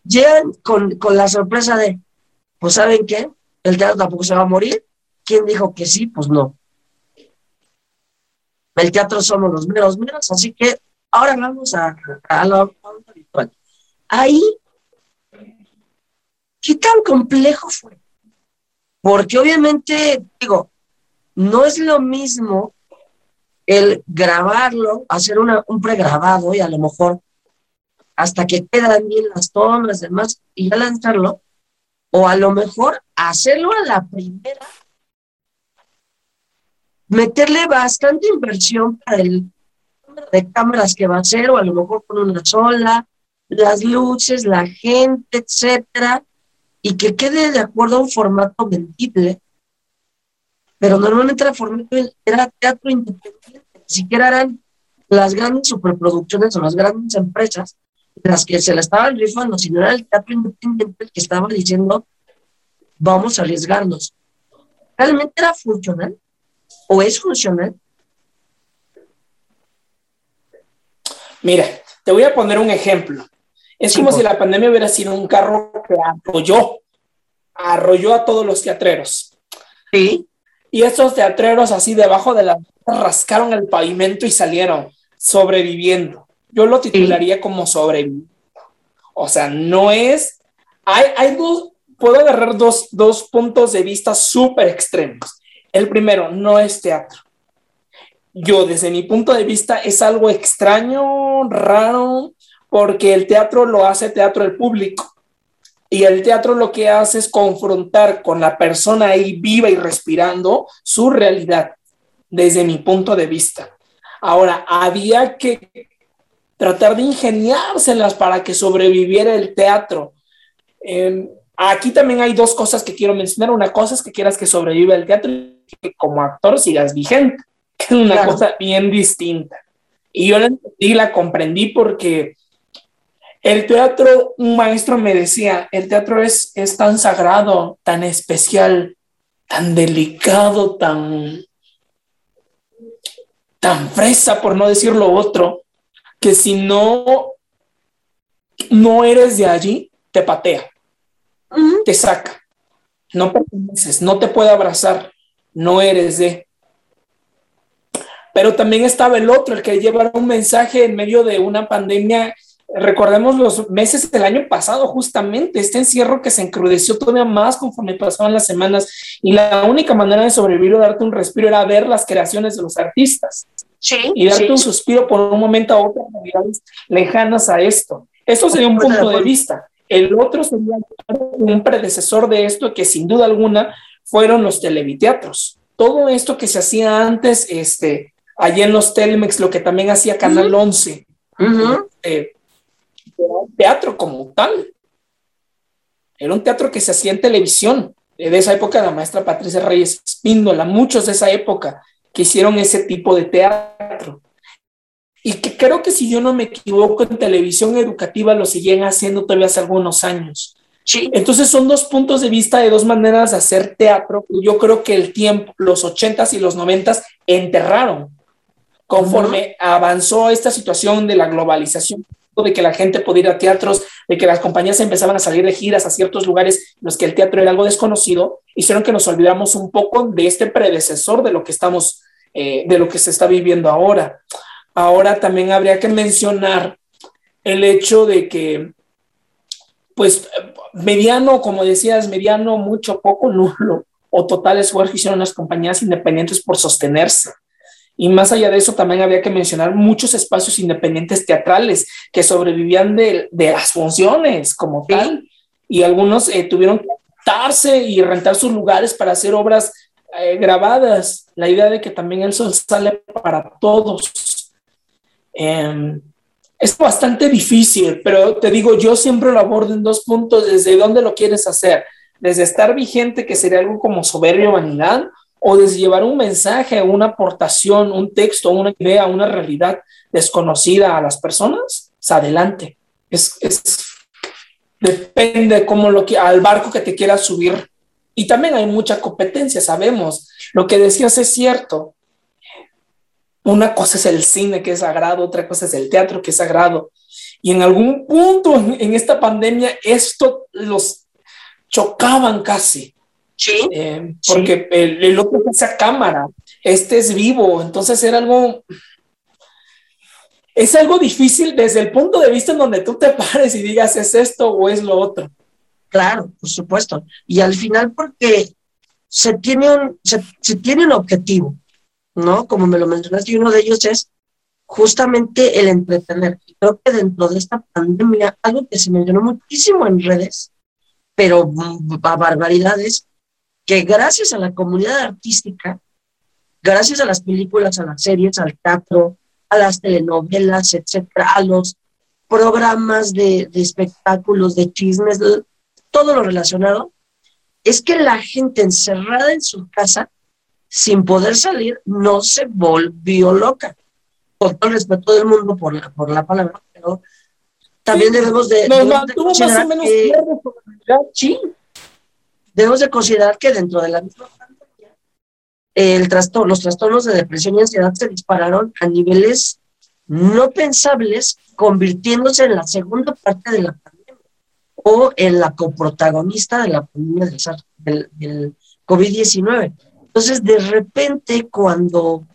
Llegan con, con la sorpresa de, pues ¿saben qué? El teatro tampoco se va a morir. ¿Quién dijo que sí? Pues no. El teatro somos los meros meros, así que ahora vamos a, a la onda virtual. Ahí, ¿qué tan complejo fue? Porque obviamente, digo, no es lo mismo el grabarlo, hacer un pregrabado y a lo mejor hasta que quedan bien las tomas, demás, y ya lanzarlo, o a lo mejor hacerlo a la primera, meterle bastante inversión para el número de cámaras que va a ser, o a lo mejor con una sola, las luces, la gente, etcétera, y que quede de acuerdo a un formato vendible. Pero normalmente el formato era teatro independiente, ni siquiera eran las grandes superproducciones o las grandes empresas las que se la estaban rifando, sino era el teatro independiente el que estaba diciendo, vamos a arriesgarnos. ¿Realmente era funcional? ¿O es funcional?
Mira, te voy a poner un ejemplo. Es como si la pandemia hubiera sido un carro que arrolló, arrolló a todos los teatreros.
Sí.
Y esos teatreros así debajo de la rascaron el pavimento y salieron sobreviviendo. Yo lo titularía como sobreviviendo. O sea, no es. Hay, hay dos. Puedo agarrar dos, dos puntos de vista súper extremos. El primero, no es teatro. Yo, desde mi punto de vista, es algo extraño, raro, porque el teatro lo hace teatro el público. Y el teatro lo que hace es confrontar con la persona ahí viva y respirando su realidad, desde mi punto de vista. Ahora, había que tratar de ingeniárselas para que sobreviviera el teatro. Em, aquí también hay dos cosas que quiero mencionar. Una cosa es que quieras que sobreviva el teatro y que como actor sigas vigente, que es una cosa bien distinta. Y yo la entendí, la comprendí porque el teatro, un maestro me decía, el teatro es, es tan sagrado, tan especial, tan delicado, tan, tan fresa, por no decir lo otro, que si no, no eres de allí, te patea, te saca, no perteneces, no te puede abrazar, no eres de. Pero también estaba el otro, el que lleva un mensaje en medio de una pandemia. Recordemos los meses del año pasado, justamente, este encierro que se encrudeció todavía más conforme pasaban las semanas. Y la única manera de sobrevivir o darte un respiro era ver las creaciones de los artistas y darte un suspiro por un momento a otro realidades lejanas a esto. Eso sería un punto de vista. El otro sería un predecesor de esto que sin duda alguna fueron los televiteatros. Todo esto que se hacía antes, este, allí en los Telmex, lo que también hacía Canal 11, eh, teatro como tal. Era un teatro que se hacía en televisión. De esa época, la maestra Patricia Reyes Espíndola, muchos de esa época, que hicieron ese tipo de teatro. Y que creo que si yo no me equivoco, en televisión educativa lo siguen haciendo todavía hace algunos años. Sí. Entonces son dos puntos de vista de dos maneras de hacer teatro. Yo creo que el tiempo, los ochentas y los noventas, enterraron. Conforme avanzó esta situación de la globalización, de que la gente podía ir a teatros, de que las compañías empezaban a salir de giras a ciertos lugares en los que el teatro era algo desconocido, hicieron que nos olvidamos un poco de este predecesor de lo que estamos, eh, de lo que se está viviendo ahora. Ahora también habría que mencionar el hecho de que, pues, mediano, como decías, mediano, mucho, poco, nulo o total esfuerzo hicieron las compañías independientes por sostenerse. Y más allá de eso, también había que mencionar muchos espacios independientes teatrales que sobrevivían de, las funciones como tal. Y algunos eh, tuvieron que y rentar sus lugares para hacer obras eh, grabadas. La idea de que también el sol sale para todos. Em, es bastante difícil, pero te digo, yo siempre lo abordo en dos puntos, desde dónde lo quieres hacer, desde estar vigente, que sería algo como soberbia vanidad, o desde llevar un mensaje, una aportación, un texto, una idea, una realidad desconocida a las personas, pues adelante. Es, depende cómo lo que al barco que te quieras subir. Y también hay mucha competencia, sabemos. Lo que decías es cierto. Una cosa es el cine que es sagrado, otra cosa es el teatro que es sagrado. Y en algún punto en, esta pandemia esto los chocaban casi.
Sí.
Eh, porque El, el, otro es a cámara, este es vivo, entonces era algo es algo difícil desde el punto de vista en donde tú te [LAUGHS] pares y digas es esto o es lo otro.
Claro, por supuesto. Y al final porque se tiene un, se, tiene un objetivo, ¿no? Como me lo mencionaste, y uno de ellos es justamente el entretener. Creo que dentro de esta pandemia, algo que se mencionó muchísimo en redes, pero a barbaridades, que gracias a la comunidad artística, gracias a las películas, a las series, al teatro, a las telenovelas, etcétera, a los programas de, de espectáculos, de chismes, todo lo relacionado, es que la gente encerrada en su casa, sin poder salir, no se volvió loca. Con todo el respeto del mundo por la, por la palabra, pero también debemos de, considerar que, sí, debemos de considerar que dentro de la misma pandemia, el trastorno, los trastornos de depresión y ansiedad se dispararon a niveles no pensables, convirtiéndose en la segunda parte de la pandemia o en la coprotagonista de la pandemia del, COVID-19. Entonces, de repente, cuando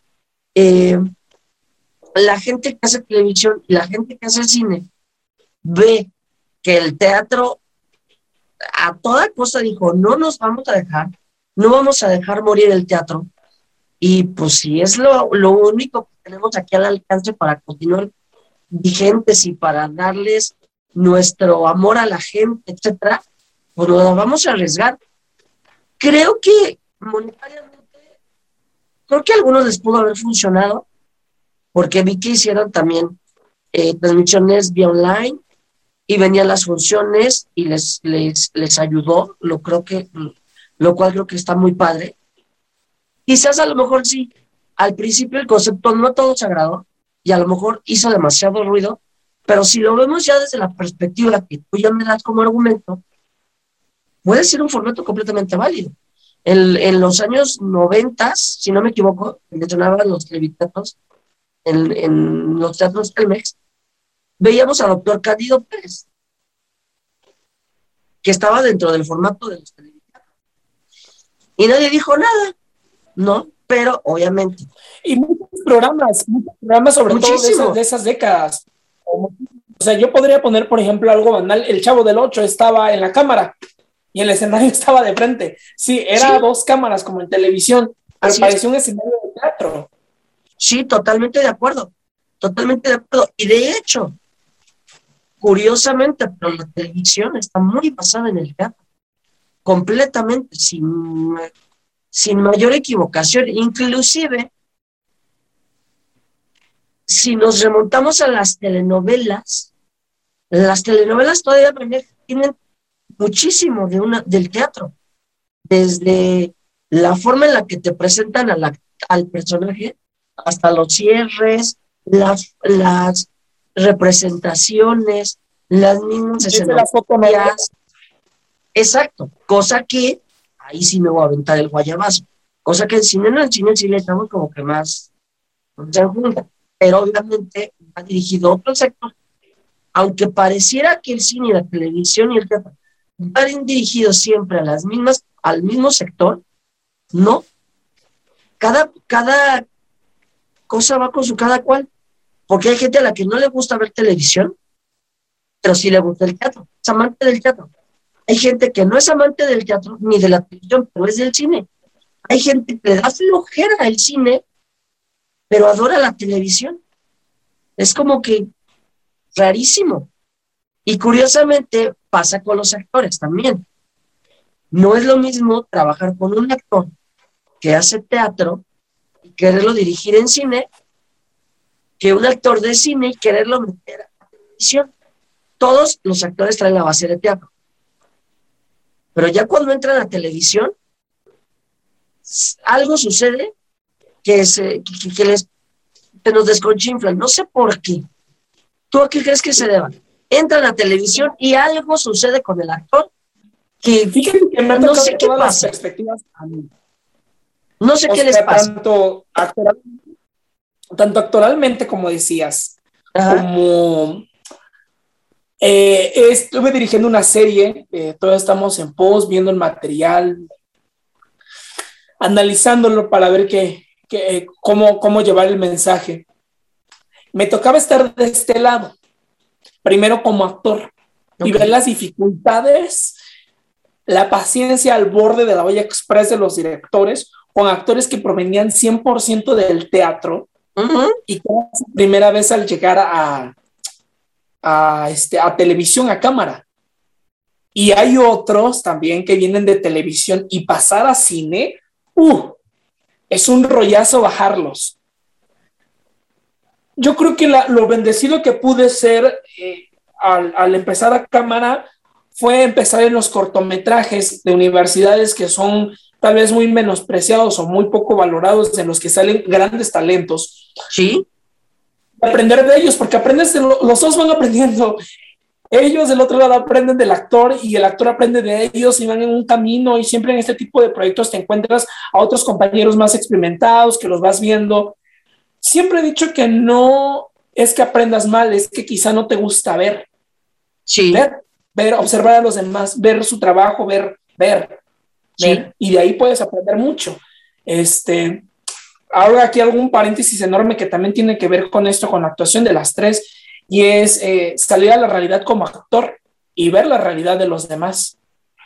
eh, la gente que hace televisión y la gente que hace cine ve que el teatro a toda cosa dijo, no nos vamos a dejar, no vamos a dejar morir el teatro. Y pues si es lo, lo único que tenemos aquí al alcance para continuar vigentes y para darles nuestro amor a la gente, etcétera, pues lo vamos a arriesgar. Creo que monetariamente, creo que a algunos les pudo haber funcionado, porque vi que hicieron también eh, transmisiones vía online y venían las funciones y les, les, les ayudó, lo creo que, lo cual creo que está muy padre. Quizás a lo mejor sí, al principio el concepto no a todos agradó y a lo mejor hizo demasiado ruido, pero si lo vemos ya desde la perspectiva que tú ya me das como argumento, puede ser un formato completamente válido. En, en los años 90, si no me equivoco, mencionaban los televiteatros, en, en los teatros Telmex, veíamos al doctor Cándido Pérez, que estaba dentro del formato de los televiteatros. Y nadie dijo nada, ¿no? Pero obviamente.
Y muchos programas, muchos programas sobre todo de esas décadas o sea, yo podría poner, por ejemplo, algo banal. El chavo del 8 estaba en la cámara y el escenario [LAUGHS] estaba de frente. Sí, era dos cámaras como en televisión, pero parecía un escenario de teatro.
Sí, totalmente de acuerdo. Totalmente de acuerdo. Y de hecho, curiosamente, pero la televisión está muy basada en el teatro. Completamente, sin, sin mayor equivocación. Inclusive, si nos remontamos a las telenovelas, las telenovelas todavía tienen muchísimo de una, del teatro, desde la forma en la que te presentan al personaje hasta los cierres, las, las representaciones, las mismas escenografías. Exacto, cosa que ahí sí me voy a aventar el guayabazo, cosa que en cine no, en cine sí le estamos como que más se junta pero obviamente ha dirigido otro sector. Aunque pareciera que el cine y la televisión y el teatro van dirigidos siempre a las mismas, al mismo sector, no. Cada, cada cosa va con su cada cual. Porque hay gente a la que no le gusta ver televisión, pero sí le gusta el teatro, es amante del teatro. Hay gente que no es amante del teatro ni de la televisión, pero es del cine. Hay gente que le da flojera al cine pero adora la televisión. Es como que rarísimo. Y curiosamente pasa con los actores también. No es lo mismo trabajar con un actor que hace teatro y quererlo dirigir en cine que un actor de cine y quererlo meter a la televisión. Todos los actores traen la base de teatro. Pero ya cuando entran a televisión, algo sucede que, se, que, les, nos desconchinflan. No sé por qué. ¿Tú a qué crees que se deba? Entra a la televisión y algo sucede con el actor que,
Fíjate que me no sé qué pasa.
No sé qué les pasa.
Tanto, tanto actualmente, como decías, como eh, estuve dirigiendo una serie, eh, todos estamos en post, viendo el material, analizándolo para ver qué, que, cómo, cómo llevar el mensaje. Me tocaba estar de este lado, primero como actor, y ver las dificultades la paciencia al borde de la olla express de los directores con actores que provenían 100% del teatro y que primera vez al llegar a, a, este, a televisión, a cámara. Y hay otros también que vienen de televisión y pasar a cine, uh, es un rollazo bajarlos. Yo creo que lo bendecido que pude ser eh, al, al, empezar a cámara fue empezar en los cortometrajes de universidades que son tal vez muy menospreciados o muy poco valorados, en los que salen grandes talentos.
Sí.
Aprender de ellos, porque aprendes, de los dos van aprendiendo. Ellos del otro lado aprenden del actor y el actor aprende de ellos y van en un camino y siempre en este tipo de proyectos te encuentras a otros compañeros más experimentados que los vas viendo. Siempre he dicho que no es que aprendas mal, es que quizá no te gusta ver.
Sí.
Ver, ver, observar a los demás, ver su trabajo, ver, ver. Sí. Y de ahí puedes aprender mucho. Este, ahora aquí algún paréntesis enorme que también tiene que ver con esto, con la actuación de las tres, y es eh, salir a la realidad como actor y ver la realidad de los demás,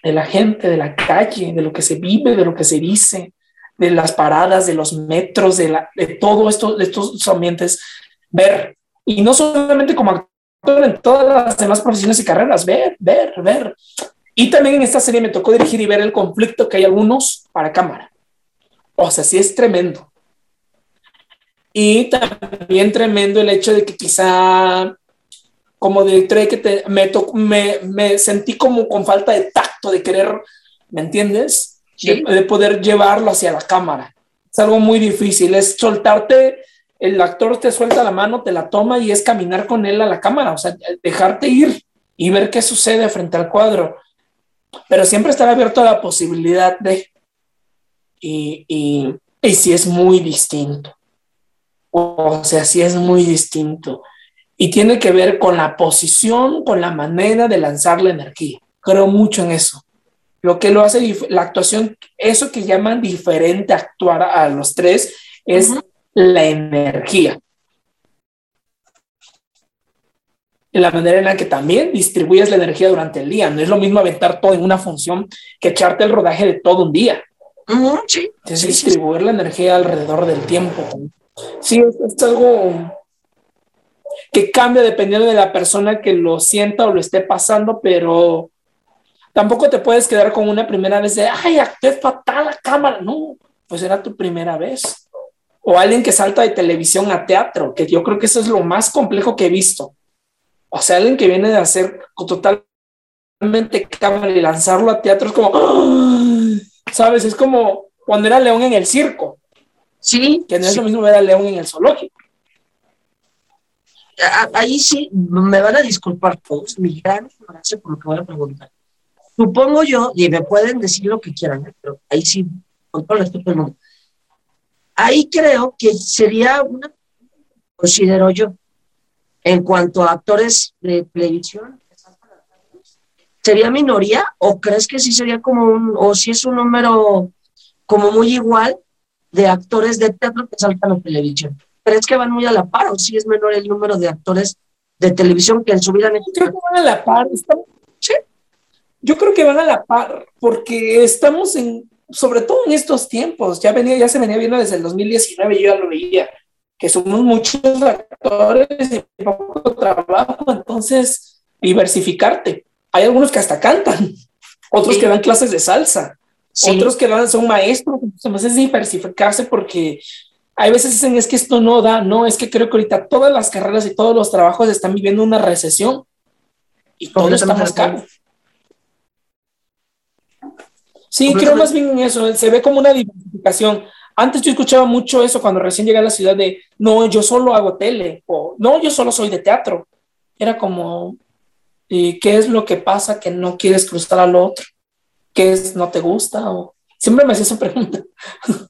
de la gente, de la calle, de lo que se vive, de lo que se dice, de las paradas, de los metros, de, la, de todo esto, de estos ambientes, ver, y no solamente como actor en todas las demás profesiones y carreras, ver, ver, ver, y también en esta serie me tocó dirigir y ver el conflicto que hay algunos para cámara. O sea, sí es tremendo. Y también tremendo el hecho de que quizá como director que te, me, me, me, sentí como con falta de tacto de querer, ¿me entiendes?
Sí.
De, de, poder llevarlo hacia la cámara. Es algo muy difícil, es soltarte, el actor te suelta la mano, te la toma y es caminar con él a la cámara, o sea, dejarte ir y ver qué sucede frente al cuadro pero siempre estar abierto a la posibilidad de, y, y, y si es muy distinto, o sea, si es muy distinto, y tiene que ver con la posición, con la manera de lanzar la energía. Creo mucho en eso. Lo que lo hace la actuación, eso que llaman diferente actuar a los tres, es uh -huh. la energía. en la manera en la que también distribuyes la energía durante el día. No es lo mismo aventar todo en una función que echarte el rodaje de todo un día.
Uh -huh, sí.
Es sí, distribuir sí. la energía alrededor del tiempo. Sí, es, es, algo que cambia dependiendo de la persona que lo sienta o lo esté pasando, pero tampoco te puedes quedar con una primera vez de, ay, actué fatal la cámara. No, pues era tu primera vez. O alguien que salta de televisión a teatro, que yo creo que eso es lo más complejo que he visto o sea, alguien que viene de hacer totalmente cámara y lanzarlo a teatro es como, ¿sabes? Es como cuando era León en el circo.
Sí.
Que no es
sí.
lo mismo ver a León en el zoológico.
Ahí sí, me van a disculpar todos, mi gran ignorancia por lo que voy a preguntar. Supongo yo, y me pueden decir lo que quieran, ¿eh? pero ahí sí, con todo el respeto del mundo. Ahí creo que sería una, considero yo, en cuanto a actores de televisión, ¿sería minoría o crees que sí sería como un, o si es un número como muy igual de actores de teatro que saltan a televisión? ¿Crees que van muy a la par o si es menor el número de actores de televisión que en su vida han
hecho? Creo que van a la par, ¿sí? Yo creo que van a la par porque estamos en, sobre todo en estos tiempos, ya venía, ya se venía viendo desde el 2019, yo ya lo veía que somos muchos actores y poco trabajo, entonces diversificarte. Hay algunos que hasta cantan, otros sí. que dan clases de salsa, sí. otros que dan, son maestros, entonces es diversificarse porque hay veces dicen es que esto no da, no, es que creo que ahorita todas las carreras y todos los trabajos están viviendo una recesión y todo está más caro. Sí, creo más bien en eso, se ve como una diversificación. Antes yo escuchaba mucho eso cuando recién llegué a la ciudad de, no, yo solo hago tele, o no, yo solo soy de teatro. Era como, ¿y qué es lo que pasa que no quieres cruzar al otro? ¿Qué es, no te gusta? O, siempre me hacía esa pregunta. [LAUGHS]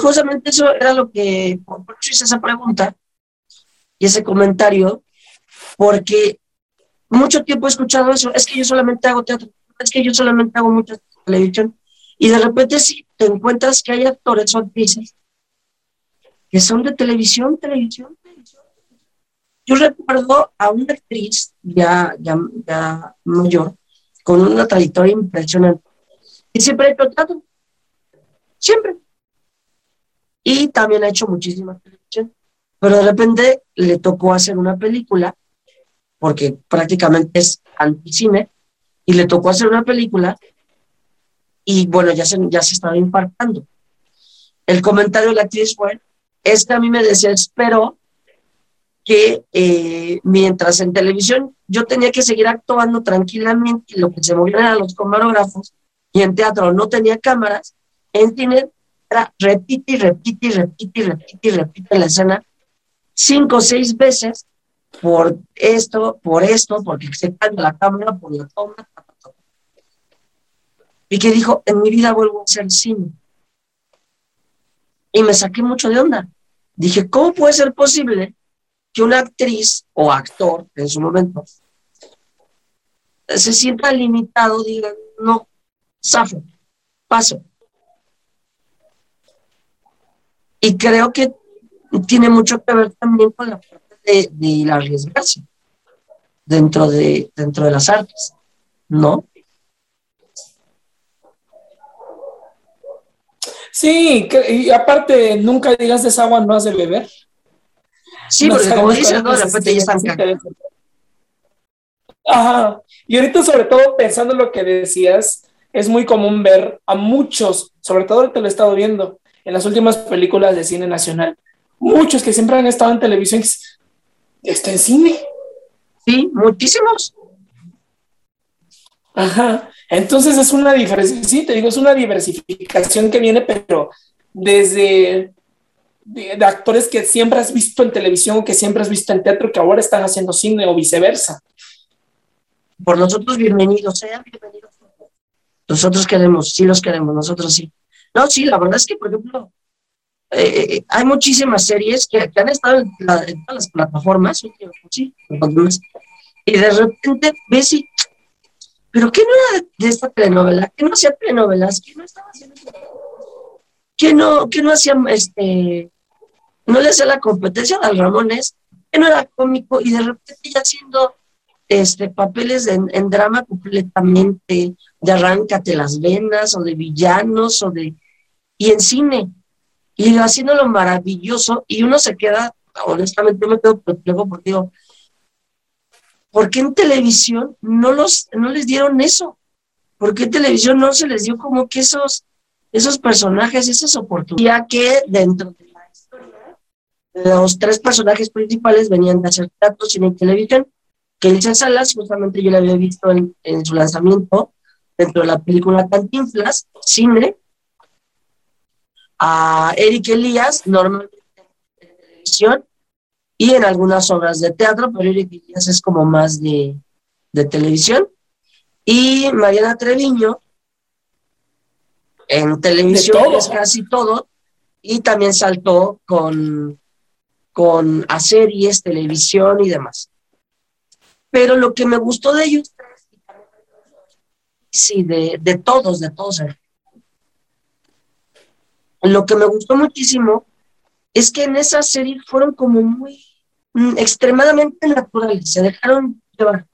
Justamente eso era lo que, por eso hice esa pregunta y ese comentario, porque mucho tiempo he escuchado eso, es que yo solamente hago teatro, es que yo solamente hago mucha televisión, y de repente sí, te encuentras que hay actores o actrices que son de televisión, televisión, televisión. Yo recuerdo a una actriz ya, ya, ya mayor con una trayectoria impresionante. Y siempre he tratado, siempre. Y también ha hecho muchísima televisión. Pero de repente le tocó hacer una película, porque prácticamente es anticine, y le tocó hacer una película, y bueno, ya se, ya se estaba infartando. El comentario de la actriz fue, es que a mí me desesperó que eh, mientras en televisión yo tenía que seguir actuando tranquilamente y lo que se movían eran los camarógrafos y en teatro no tenía cámaras, en cine era repite y repite y repite y repite y repite la escena cinco o seis veces por esto, por esto, porque se cae la cámara, por la toma. Y que dijo, en mi vida vuelvo a hacer cine. Y me saqué mucho de onda. Dije, ¿cómo puede ser posible que una actriz o actor en su momento se sienta limitado, diga, no, zafo, paso. Y creo que tiene mucho que ver también con la parte de, de arriesgarse dentro de, dentro de las artes, ¿no?
Sí, y aparte, nunca digas de esa agua no has de beber.
Sí, porque como dices, ¿no? De repente ya están
Ajá. Y ahorita, sobre todo, pensando en lo que decías, es muy común ver a muchos, sobre todo que lo he estado viendo en las últimas películas de cine nacional, muchos que siempre han estado en televisión, está en cine.
Sí, muchísimos.
Ajá. Entonces es una diferencia, sí, te digo, es una diversificación que viene, pero desde de, actores que siempre has visto en televisión que siempre has visto en teatro que ahora están haciendo cine o viceversa.
Por nosotros, bienvenidos sean, bienvenidos. Nosotros queremos, sí los queremos, nosotros sí. No, sí, la verdad es que, por ejemplo, eh, hay muchísimas series que, han estado en, todas las plataformas, sí, y de repente ves y, pero ¿qué no era de esta telenovela? ¿Qué no hacía telenovelas? ¿Qué no estaba haciendo? ¿Qué no, qué no hacía este, no le hacía la competencia a Ramones, que no era cómico y de repente ya haciendo este, papeles en, drama completamente, de arráncate las venas o de villanos o de... y en cine, y haciéndolo maravilloso y uno se queda, honestamente me quedo perplejo porque digo, ¿por qué en televisión no, los, no les dieron eso? ¿Por qué en televisión no se les dio como que esos, esos personajes, esas oportunidades que dentro de los tres personajes principales venían de hacer teatro, cine y televisión. Que Elisa Salas, justamente yo la había visto en, su lanzamiento dentro de la película Cantinflas, cine. A Eric Elías, normalmente en televisión y en algunas obras de teatro, pero Eric Elías es como más de, de televisión. Y Mariana Treviño, en televisión es casi todo, y también saltó con con a series, televisión y demás. Pero lo que me gustó de ellos, sí, de, de todos, de todos, eh. lo que me gustó muchísimo es que en esa serie fueron como muy mm, extremadamente naturales, se dejaron llevar,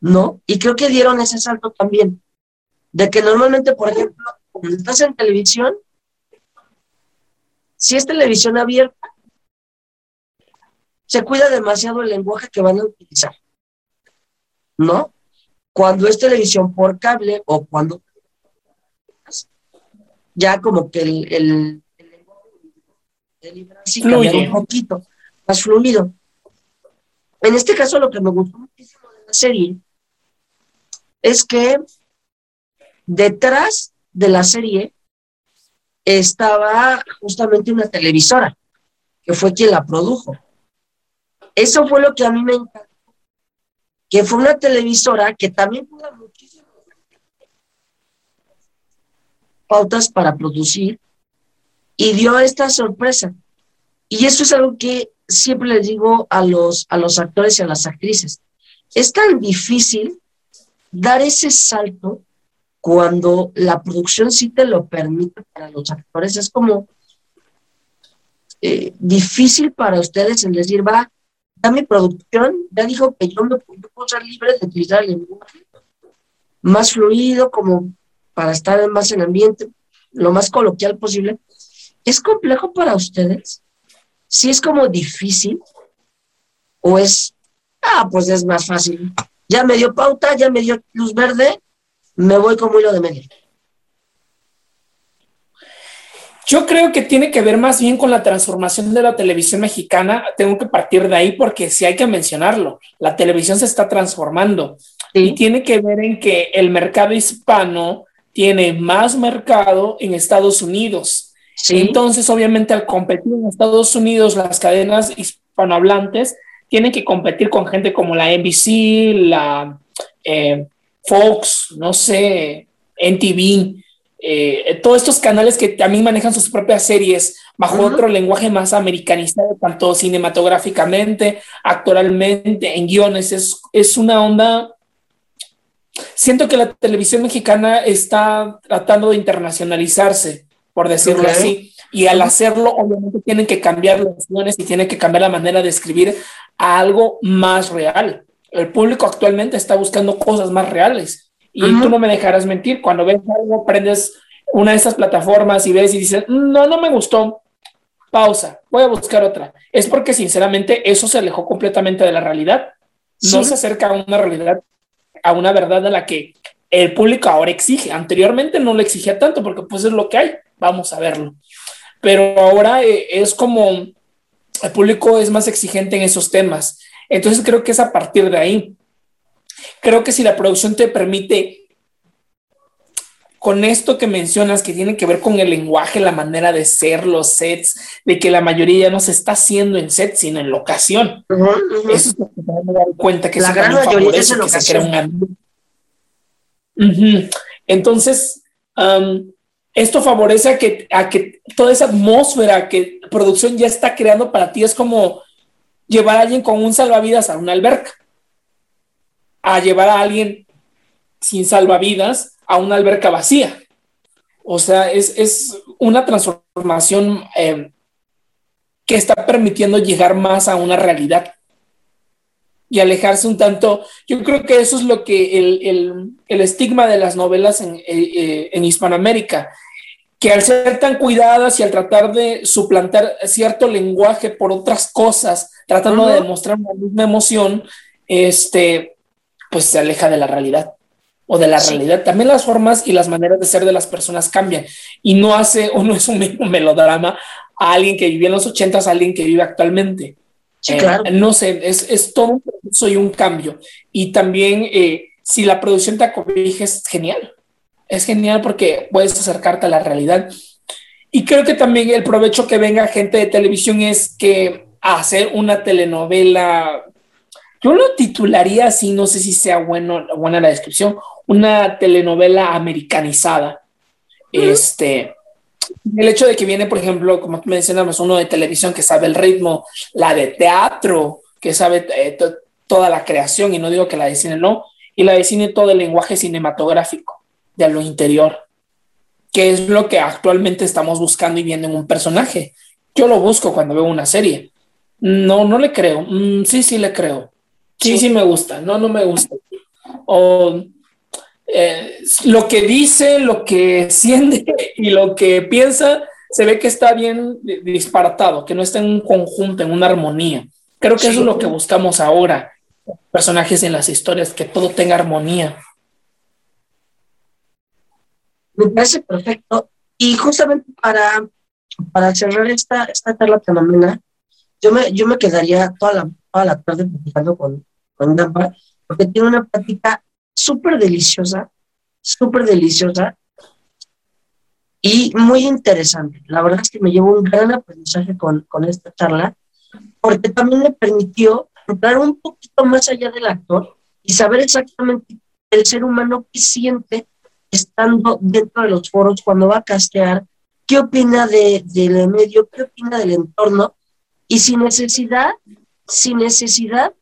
¿no? Y creo que dieron ese salto también, de que normalmente, por ejemplo, cuando estás en televisión, si es televisión abierta, se cuida demasiado el lenguaje que van a utilizar. ¿No? Cuando es televisión por cable o cuando ya como que el, el, lenguaje un poquito más fluido. En este caso, lo que me gustó muchísimo de la serie es que detrás de la serie estaba justamente una televisora, que fue quien la produjo. Eso fue lo que a mí me encantó, que fue una televisora que también pudo muchísimas pautas para producir y dio esta sorpresa. Y eso es algo que siempre les digo a los, a los actores y a las actrices. Es tan difícil dar ese salto cuando la producción sí te lo permite para los actores. Es como eh, difícil para ustedes el decir, va, ya mi producción ya dijo que yo me puedo ser libre de utilizar el lenguaje más fluido, como para estar más en ambiente, lo más coloquial posible. ¿Es complejo para ustedes? ¿Sí es como difícil? ¿O es, ah, pues es más fácil? Ya me dio pauta, ya me dio luz verde, me voy como hilo de medio.
Yo creo que tiene que ver más bien con la transformación de la televisión mexicana. Tengo que partir de ahí porque sí hay que mencionarlo. La televisión se está transformando y tiene que ver en que el mercado hispano tiene más mercado en Estados Unidos. Entonces, obviamente, al competir en Estados Unidos, las cadenas hispanohablantes tienen que competir con gente como la NBC, la eh, Fox, no sé, NTV, eh, todos estos canales que también manejan sus propias series bajo otro lenguaje más americanizado, tanto cinematográficamente, actoralmente, en guiones. Es, es una onda. Siento que la televisión mexicana está tratando de internacionalizarse, por decirlo así, y al hacerlo, obviamente tienen que cambiar los guiones y tienen que cambiar la manera de escribir a algo más real. El público actualmente está buscando cosas más reales y tú no me dejarás mentir, cuando ves algo, prendes una de estas plataformas y ves y dices, no, no me gustó, pausa, voy a buscar otra. Es porque sinceramente eso se alejó completamente de la realidad. No se acerca a una realidad, a una verdad a la que el público ahora exige. Anteriormente no lo exigía tanto porque pues es lo que hay, vamos a verlo. Pero ahora eh, es como el público es más exigente en esos temas. Entonces creo que es a partir de ahí creo que si la producción te permite con esto que mencionas, que tiene que ver con el lenguaje, la manera de ser, los sets, de que la mayoría ya no se está haciendo en set, sino en locación. Eso es lo que me dar cuenta que
la gran mayoría es en locación.
Entonces, esto favorece a que, a que toda esa atmósfera que producción ya está creando para ti es como llevar a alguien con un salvavidas a una alberca a llevar a alguien sin salvavidas a una alberca vacía. O sea, es, una transformación eh, que está permitiendo llegar más a una realidad y alejarse un tanto. Yo creo que eso es lo que el, estigma de las novelas en, eh, eh, en, Hispanoamérica, que al ser tan cuidadas y al tratar de suplantar cierto lenguaje por otras cosas, tratando de demostrar una misma emoción, este, pues se aleja de la realidad o de la realidad. También las formas y las maneras de ser de las personas cambian y no hace o no es un mismo melodrama a alguien que vivía en los ochentas, a alguien que vive actualmente.
Sí, claro.
Eh, no sé, es, es, todo un proceso y un cambio. Y también eh, si la producción te acobija es genial. Es genial porque puedes acercarte a la realidad. Y creo que también el provecho que venga gente de televisión es que hacer una telenovela yo lo titularía así, no sé si sea bueno, buena la descripción, una telenovela americanizada. Este, el hecho de que viene, por ejemplo, como tú mencionabas, uno de televisión que sabe el ritmo, la de teatro, que sabe eh, toda la creación, y no digo que la de cine no, y la de cine todo el lenguaje cinematográfico de lo interior, que es lo que actualmente estamos buscando y viendo en un personaje. Yo lo busco cuando veo una serie. No, no le creo. Mm, sí, sí le creo. Sí, sí me gusta, no, no me gusta. O eh, lo que dice, lo que [LAUGHS] siente y lo que piensa, se ve que está bien disparatado, que no está en un conjunto, en una armonía. Creo que eso es lo que buscamos ahora, personajes en las historias, que todo tenga armonía.
Me parece perfecto. Y justamente para, para cerrar esta, esta charla tan yo me, yo me quedaría toda la, toda la tarde platicando con, porque tiene una práctica súper deliciosa, súper deliciosa y muy interesante. La verdad es que me llevo un gran aprendizaje con, con esta charla, porque también me permitió entrar un poquito más allá del actor y saber exactamente el ser humano que siente estando dentro de los foros cuando va a castear, qué opina de, del medio, qué opina del entorno, y sin necesidad, sin necesidad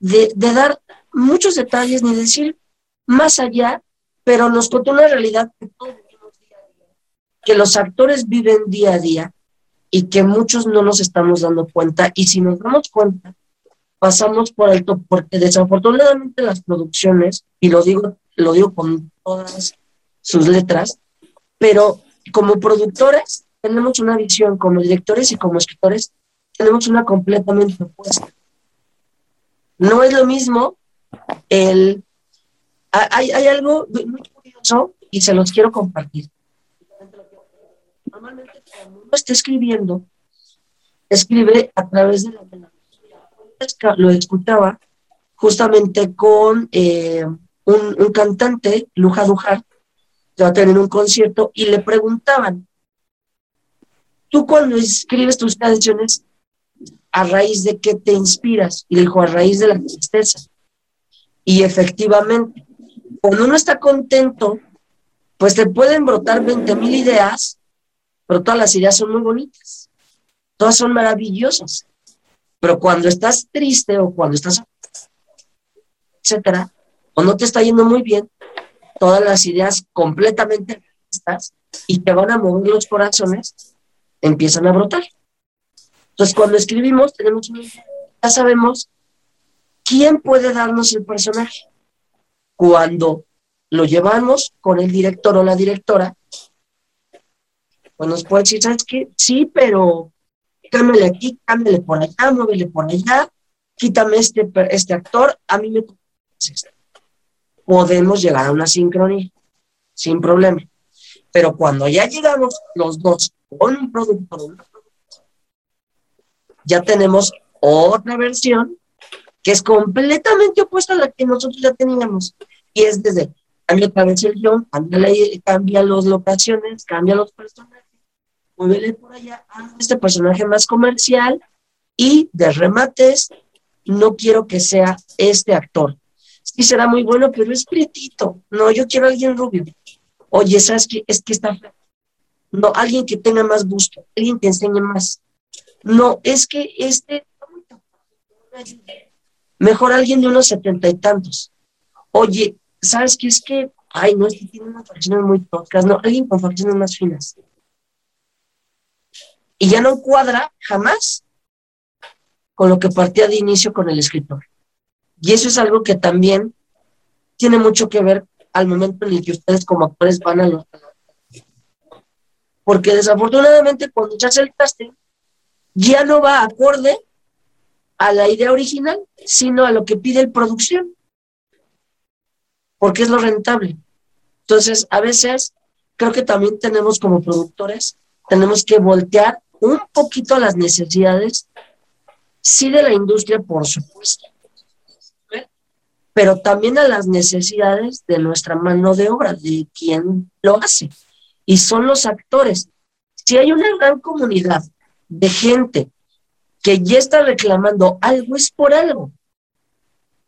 de, dar muchos detalles ni decir más allá, pero nos contó una realidad que todos vivimos día a día, que los actores viven día a día y que muchos no nos estamos dando cuenta. Y si nos damos cuenta, pasamos por alto, porque desafortunadamente las producciones, y lo digo lo digo con todas sus letras, pero como productores tenemos una visión, como directores y como escritores tenemos una completamente opuesta. No es lo mismo el... Hay, hay algo muy curioso y se los quiero compartir. Normalmente cuando uno está escribiendo, escribe a través de la Lo escuchaba justamente con eh, un, cantante, Luja Dujar, que va a tener un concierto, y le preguntaban, tú cuando escribes tus canciones, ¿a raíz de qué te inspiras? Y dijo, a raíz de la tristeza. Y efectivamente, cuando uno está contento, pues te pueden brotar 20 mil ideas, pero todas las ideas son muy bonitas, todas son maravillosas. Pero cuando estás triste o cuando estás, etcétera, o no te está yendo muy bien, todas las ideas completamente realistas y te van a mover los corazones, empiezan a brotar. Entonces, cuando escribimos, tenemos ya sabemos quién puede darnos el personaje. Cuando lo llevamos con el director o la directora, pues nos puede decir, ¿sabes qué? Sí, pero cámbiale aquí, cámbiale por allá, muévele por allá, quítame este, este actor, a mí me Podemos llegar a una sincronía, sin problema. Pero cuando ya llegamos los dos con un productor, ya tenemos otra versión que es completamente opuesta a la que nosotros ya teníamos. Y es desde, cambia otra vez el guion, cambia, las locaciones, cambia los personajes, muévele por allá, haz este personaje más comercial y de remates, no quiero que sea este actor. Sí será muy bueno, pero es prietito. No, yo quiero a alguien rubio. Oye, ¿sabes qué? Es que está No, alguien que tenga más gusto, alguien que enseñe más. No, es que este... Mejor alguien de unos setenta y tantos. Oye, ¿sabes qué? Es que, ay, no, es que tiene unas facciones muy toscas, no, alguien con facciones más finas. Y ya no cuadra jamás con lo que partía de inicio con el escritor. Y eso es algo que también tiene mucho que ver al momento en el que ustedes como actores van a los... Porque desafortunadamente cuando hace el casting, ya no va acorde a la idea original, sino a lo que pide el producción porque es lo rentable. Entonces, a veces creo que también tenemos como productores, tenemos que voltear un poquito las necesidades, sí de la industria, por supuesto, pero también a las necesidades de nuestra mano de obra, de quien lo hace. Y son los actores. Si hay una gran comunidad de gente que ya está reclamando algo, es por algo.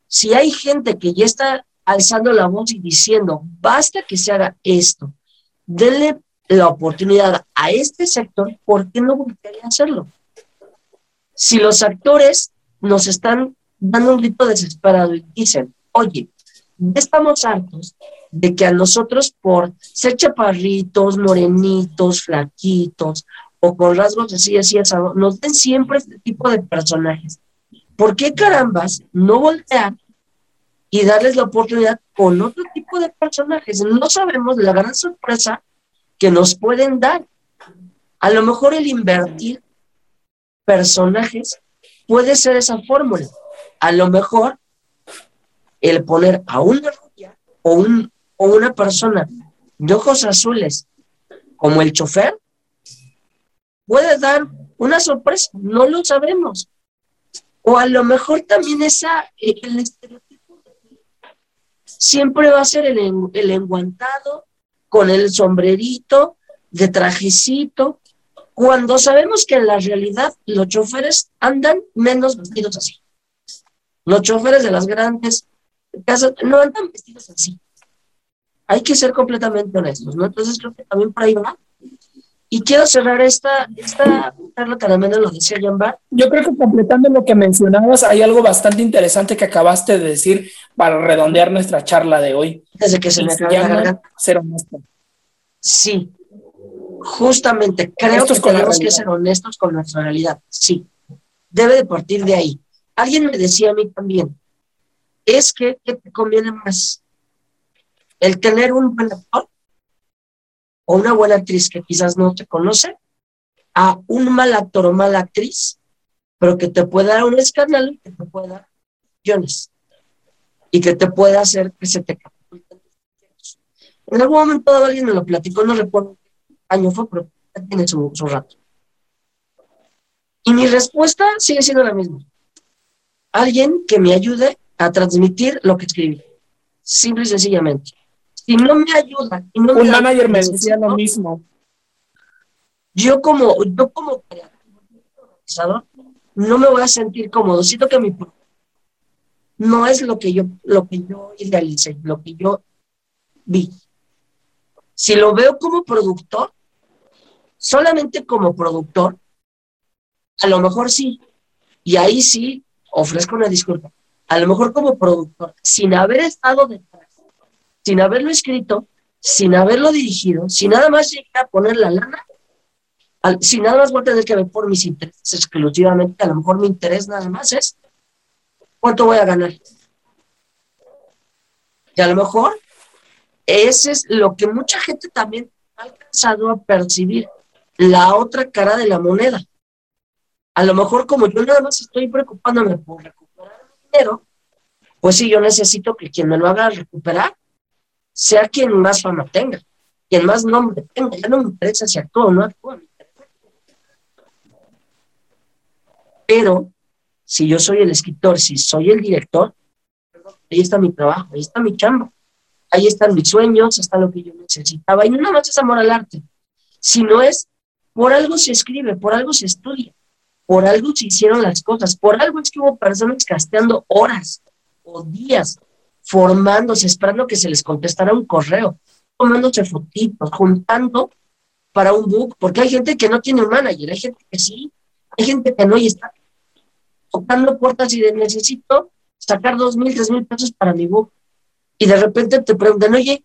Si hay gente que ya está alzando la voz y diciendo, basta que se haga esto, denle la oportunidad a este sector, ¿por qué no volvería a hacerlo? Si los actores nos están dando un grito desesperado y dicen, oye, estamos hartos de que a nosotros por ser chaparritos, morenitos, flaquitos o con rasgos así, así, asado, nos den siempre este tipo de personajes. ¿Por qué carambas no voltear y darles la oportunidad con otro tipo de personajes. No sabemos la gran sorpresa que nos pueden dar. A lo mejor el invertir personajes puede ser esa fórmula. A lo mejor el poner a una rubia o, un, o una persona de ojos azules como el chofer puede dar una sorpresa, no lo sabemos. O a lo mejor también esa, el estereotipo siempre va a ser el, el enguantado con el sombrerito de trajecito, cuando sabemos que en la realidad los choferes andan menos vestidos así. Los choferes de las grandes casas no andan vestidos así. Hay que ser completamente honestos, ¿no? Entonces creo que también por ahí va y quiero cerrar esta, esta lo decía Bar.
Yo creo que completando lo que mencionabas, hay algo bastante interesante que acabaste de decir para redondear nuestra charla de hoy.
Desde que se me acaba
la Ser honesto.
Sí, justamente creo que tenemos que ser honestos con nuestra realidad. Sí, debe de partir de ahí. Alguien me decía a mí también, es que, que te conviene más el tener un buen actor o una buena actriz que quizás no te conoce, a un mal actor o mala actriz, pero que te pueda dar un escándalo que te pueda dar millones y que te pueda hacer que se te En algún momento alguien me lo platicó, no recuerdo qué año fue, pero tiene su, su rato. Y mi respuesta sigue siendo la misma. Alguien que me ayude a transmitir lo que escribí. Simple y sencillamente. Si no me ayuda. No
Un manager me decía lo mismo.
Yo como, yo como creativo, no me voy a sentir cómodo. Siento que mi no es lo que yo, lo que yo idealicé, lo que yo vi. Si lo veo como productor, solamente como productor, a lo mejor sí. Y ahí sí ofrezco una disculpa. A lo mejor como productor, sin haber estado detrás, sin haberlo escrito, sin haberlo dirigido, sin nada más llegar a poner la lana, sin nada más voy a tener que ver por mis intereses exclusivamente, a lo mejor mi interés nada más es cuánto voy a ganar. Y a lo mejor ese es lo que mucha gente también ha alcanzado a percibir, la otra cara de la moneda. A lo mejor como yo nada más estoy preocupándome por recuperar el dinero, pues sí, yo necesito que quien me lo haga recuperar sea quien más fama tenga, quien más nombre tenga. Ya no me interesa si actúa o no actúa. Pero si yo soy el escritor, si soy el director, ahí está mi trabajo, ahí está mi chamba, ahí están mis sueños, está lo que yo necesitaba. Y no nada más es amor al arte, sino es por algo se escribe, por algo se estudia por algo se hicieron las cosas, por algo es que hubo personas casteando horas o días, formándose, esperando que se les contestara un correo, tomándose fotitos, juntando para un book, porque hay gente que no tiene un manager, hay gente que sí, hay gente que no y está tocando puertas y de necesito sacar dos mil, tres mil pesos para mi book. Y de repente te preguntan, oye,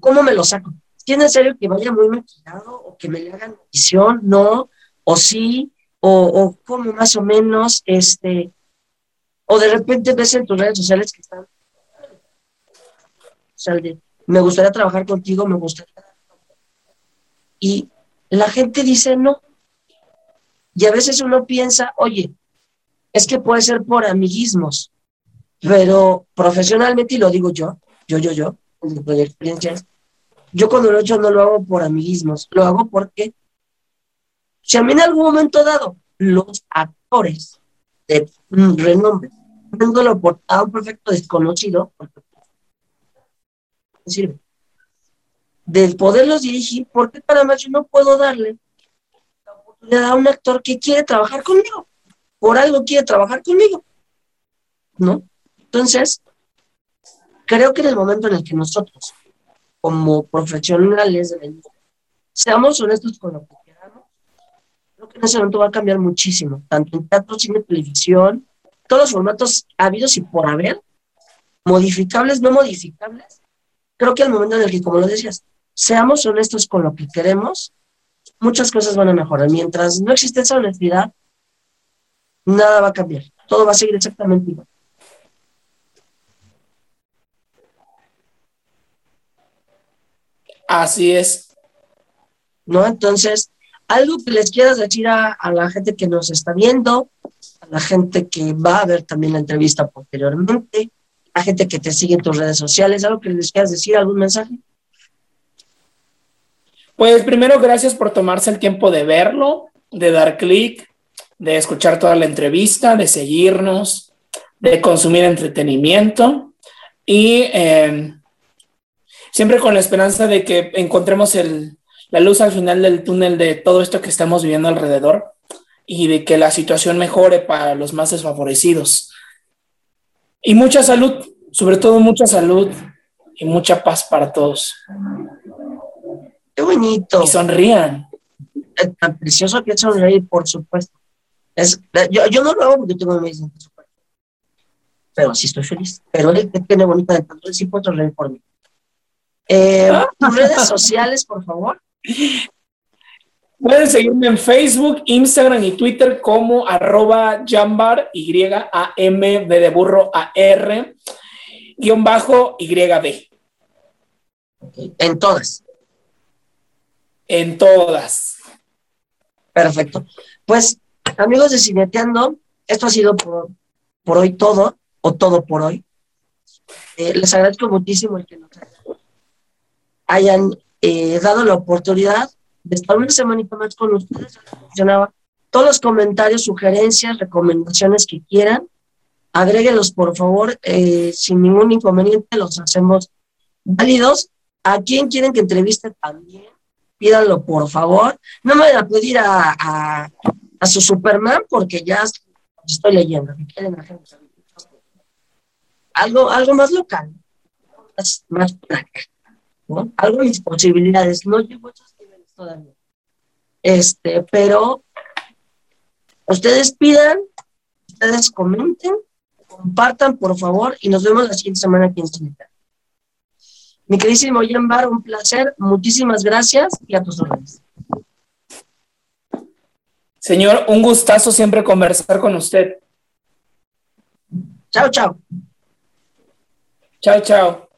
¿cómo me lo saco? ¿Tiene serio que vaya muy maquillado o que me le hagan edición? No, o sí, o, como más o menos, este, o de repente ves en tus redes sociales que están, o sea, me gustaría trabajar contigo, me gustaría... Y la gente dice no. Y a veces uno piensa, oye, es que puede ser por amiguismos, pero profesionalmente, y lo digo yo, yo, yo, yo, de yo cuando lo he hecho no lo hago por amiguismos, lo hago porque si a mí en algún momento dado los actores de renombre, dándolo por a un perfecto desconocido, sirve, del poderlos dirigir, ¿por qué para más yo no puedo darle la oportunidad a un actor que quiere trabajar conmigo? Por algo quiere trabajar conmigo, ¿no? Entonces, creo que en el momento en el que nosotros, como profesionales seamos honestos con lo que que en ese momento va a cambiar muchísimo, tanto en teatro, cine, televisión, todos los formatos habidos y por haber, modificables, no modificables. Creo que al momento en el que, como lo decías, seamos honestos con lo que queremos, muchas cosas van a mejorar. Mientras no existe esa honestidad, nada va a cambiar. Todo va a seguir exactamente igual.
Así es.
¿No? Entonces, algo que les quieras decir a, la gente que nos está viendo, a la gente que va a ver también la entrevista posteriormente, a gente que te sigue en tus redes sociales, algo que les quieras decir, algún mensaje.
Pues primero, gracias por tomarse el tiempo de verlo, de dar clic, de escuchar toda la entrevista, de seguirnos, de consumir entretenimiento y eh, siempre con la esperanza de que encontremos el, la luz al final del túnel de todo esto que estamos viviendo alrededor y de que la situación mejore para los más desfavorecidos. Y mucha salud, sobre todo mucha salud y mucha paz para todos.
Qué bonito.
Y sonrían.
Es tan precioso que sonreír, por supuesto. Es, yo, yo, no lo hago porque tengo medicina, pero sí estoy feliz. Pero él tiene bonita entonces sí puedo sonreír por mí. Eh, redes sociales, por favor.
Pueden seguirme en Facebook, Instagram y Twitter como arroba jambar, Y-A-M, B de burro, A-R. guion bajo YB.
En todas.
En todas.
Perfecto. Pues, amigos de Cineteando, esto ha sido por, por hoy todo, o todo por hoy. Eh, les agradezco muchísimo el que nos hayan eh, dado la oportunidad de estar una semanita más con ustedes. Todos los comentarios, sugerencias, recomendaciones que quieran, agréguelos por favor, eh, sin ningún inconveniente, los hacemos válidos. ¿A quién quieren que entreviste también? Pídanlo por favor. No me vayan a pedir a, a, su Superman porque ya estoy leyendo. algo, algo más local, más, más ¿no? Algo de mis posibilidades. No llevo esos niveles todavía. Este, pero ustedes pidan, ustedes comenten, compartan, por favor, y nos vemos la siguiente semana aquí en Cineta. Mi queridísimo Bar, un placer, muchísimas gracias y a tus órdenes.
Señor, un gustazo siempre conversar con usted.
Chao, chao.
Chao, chao.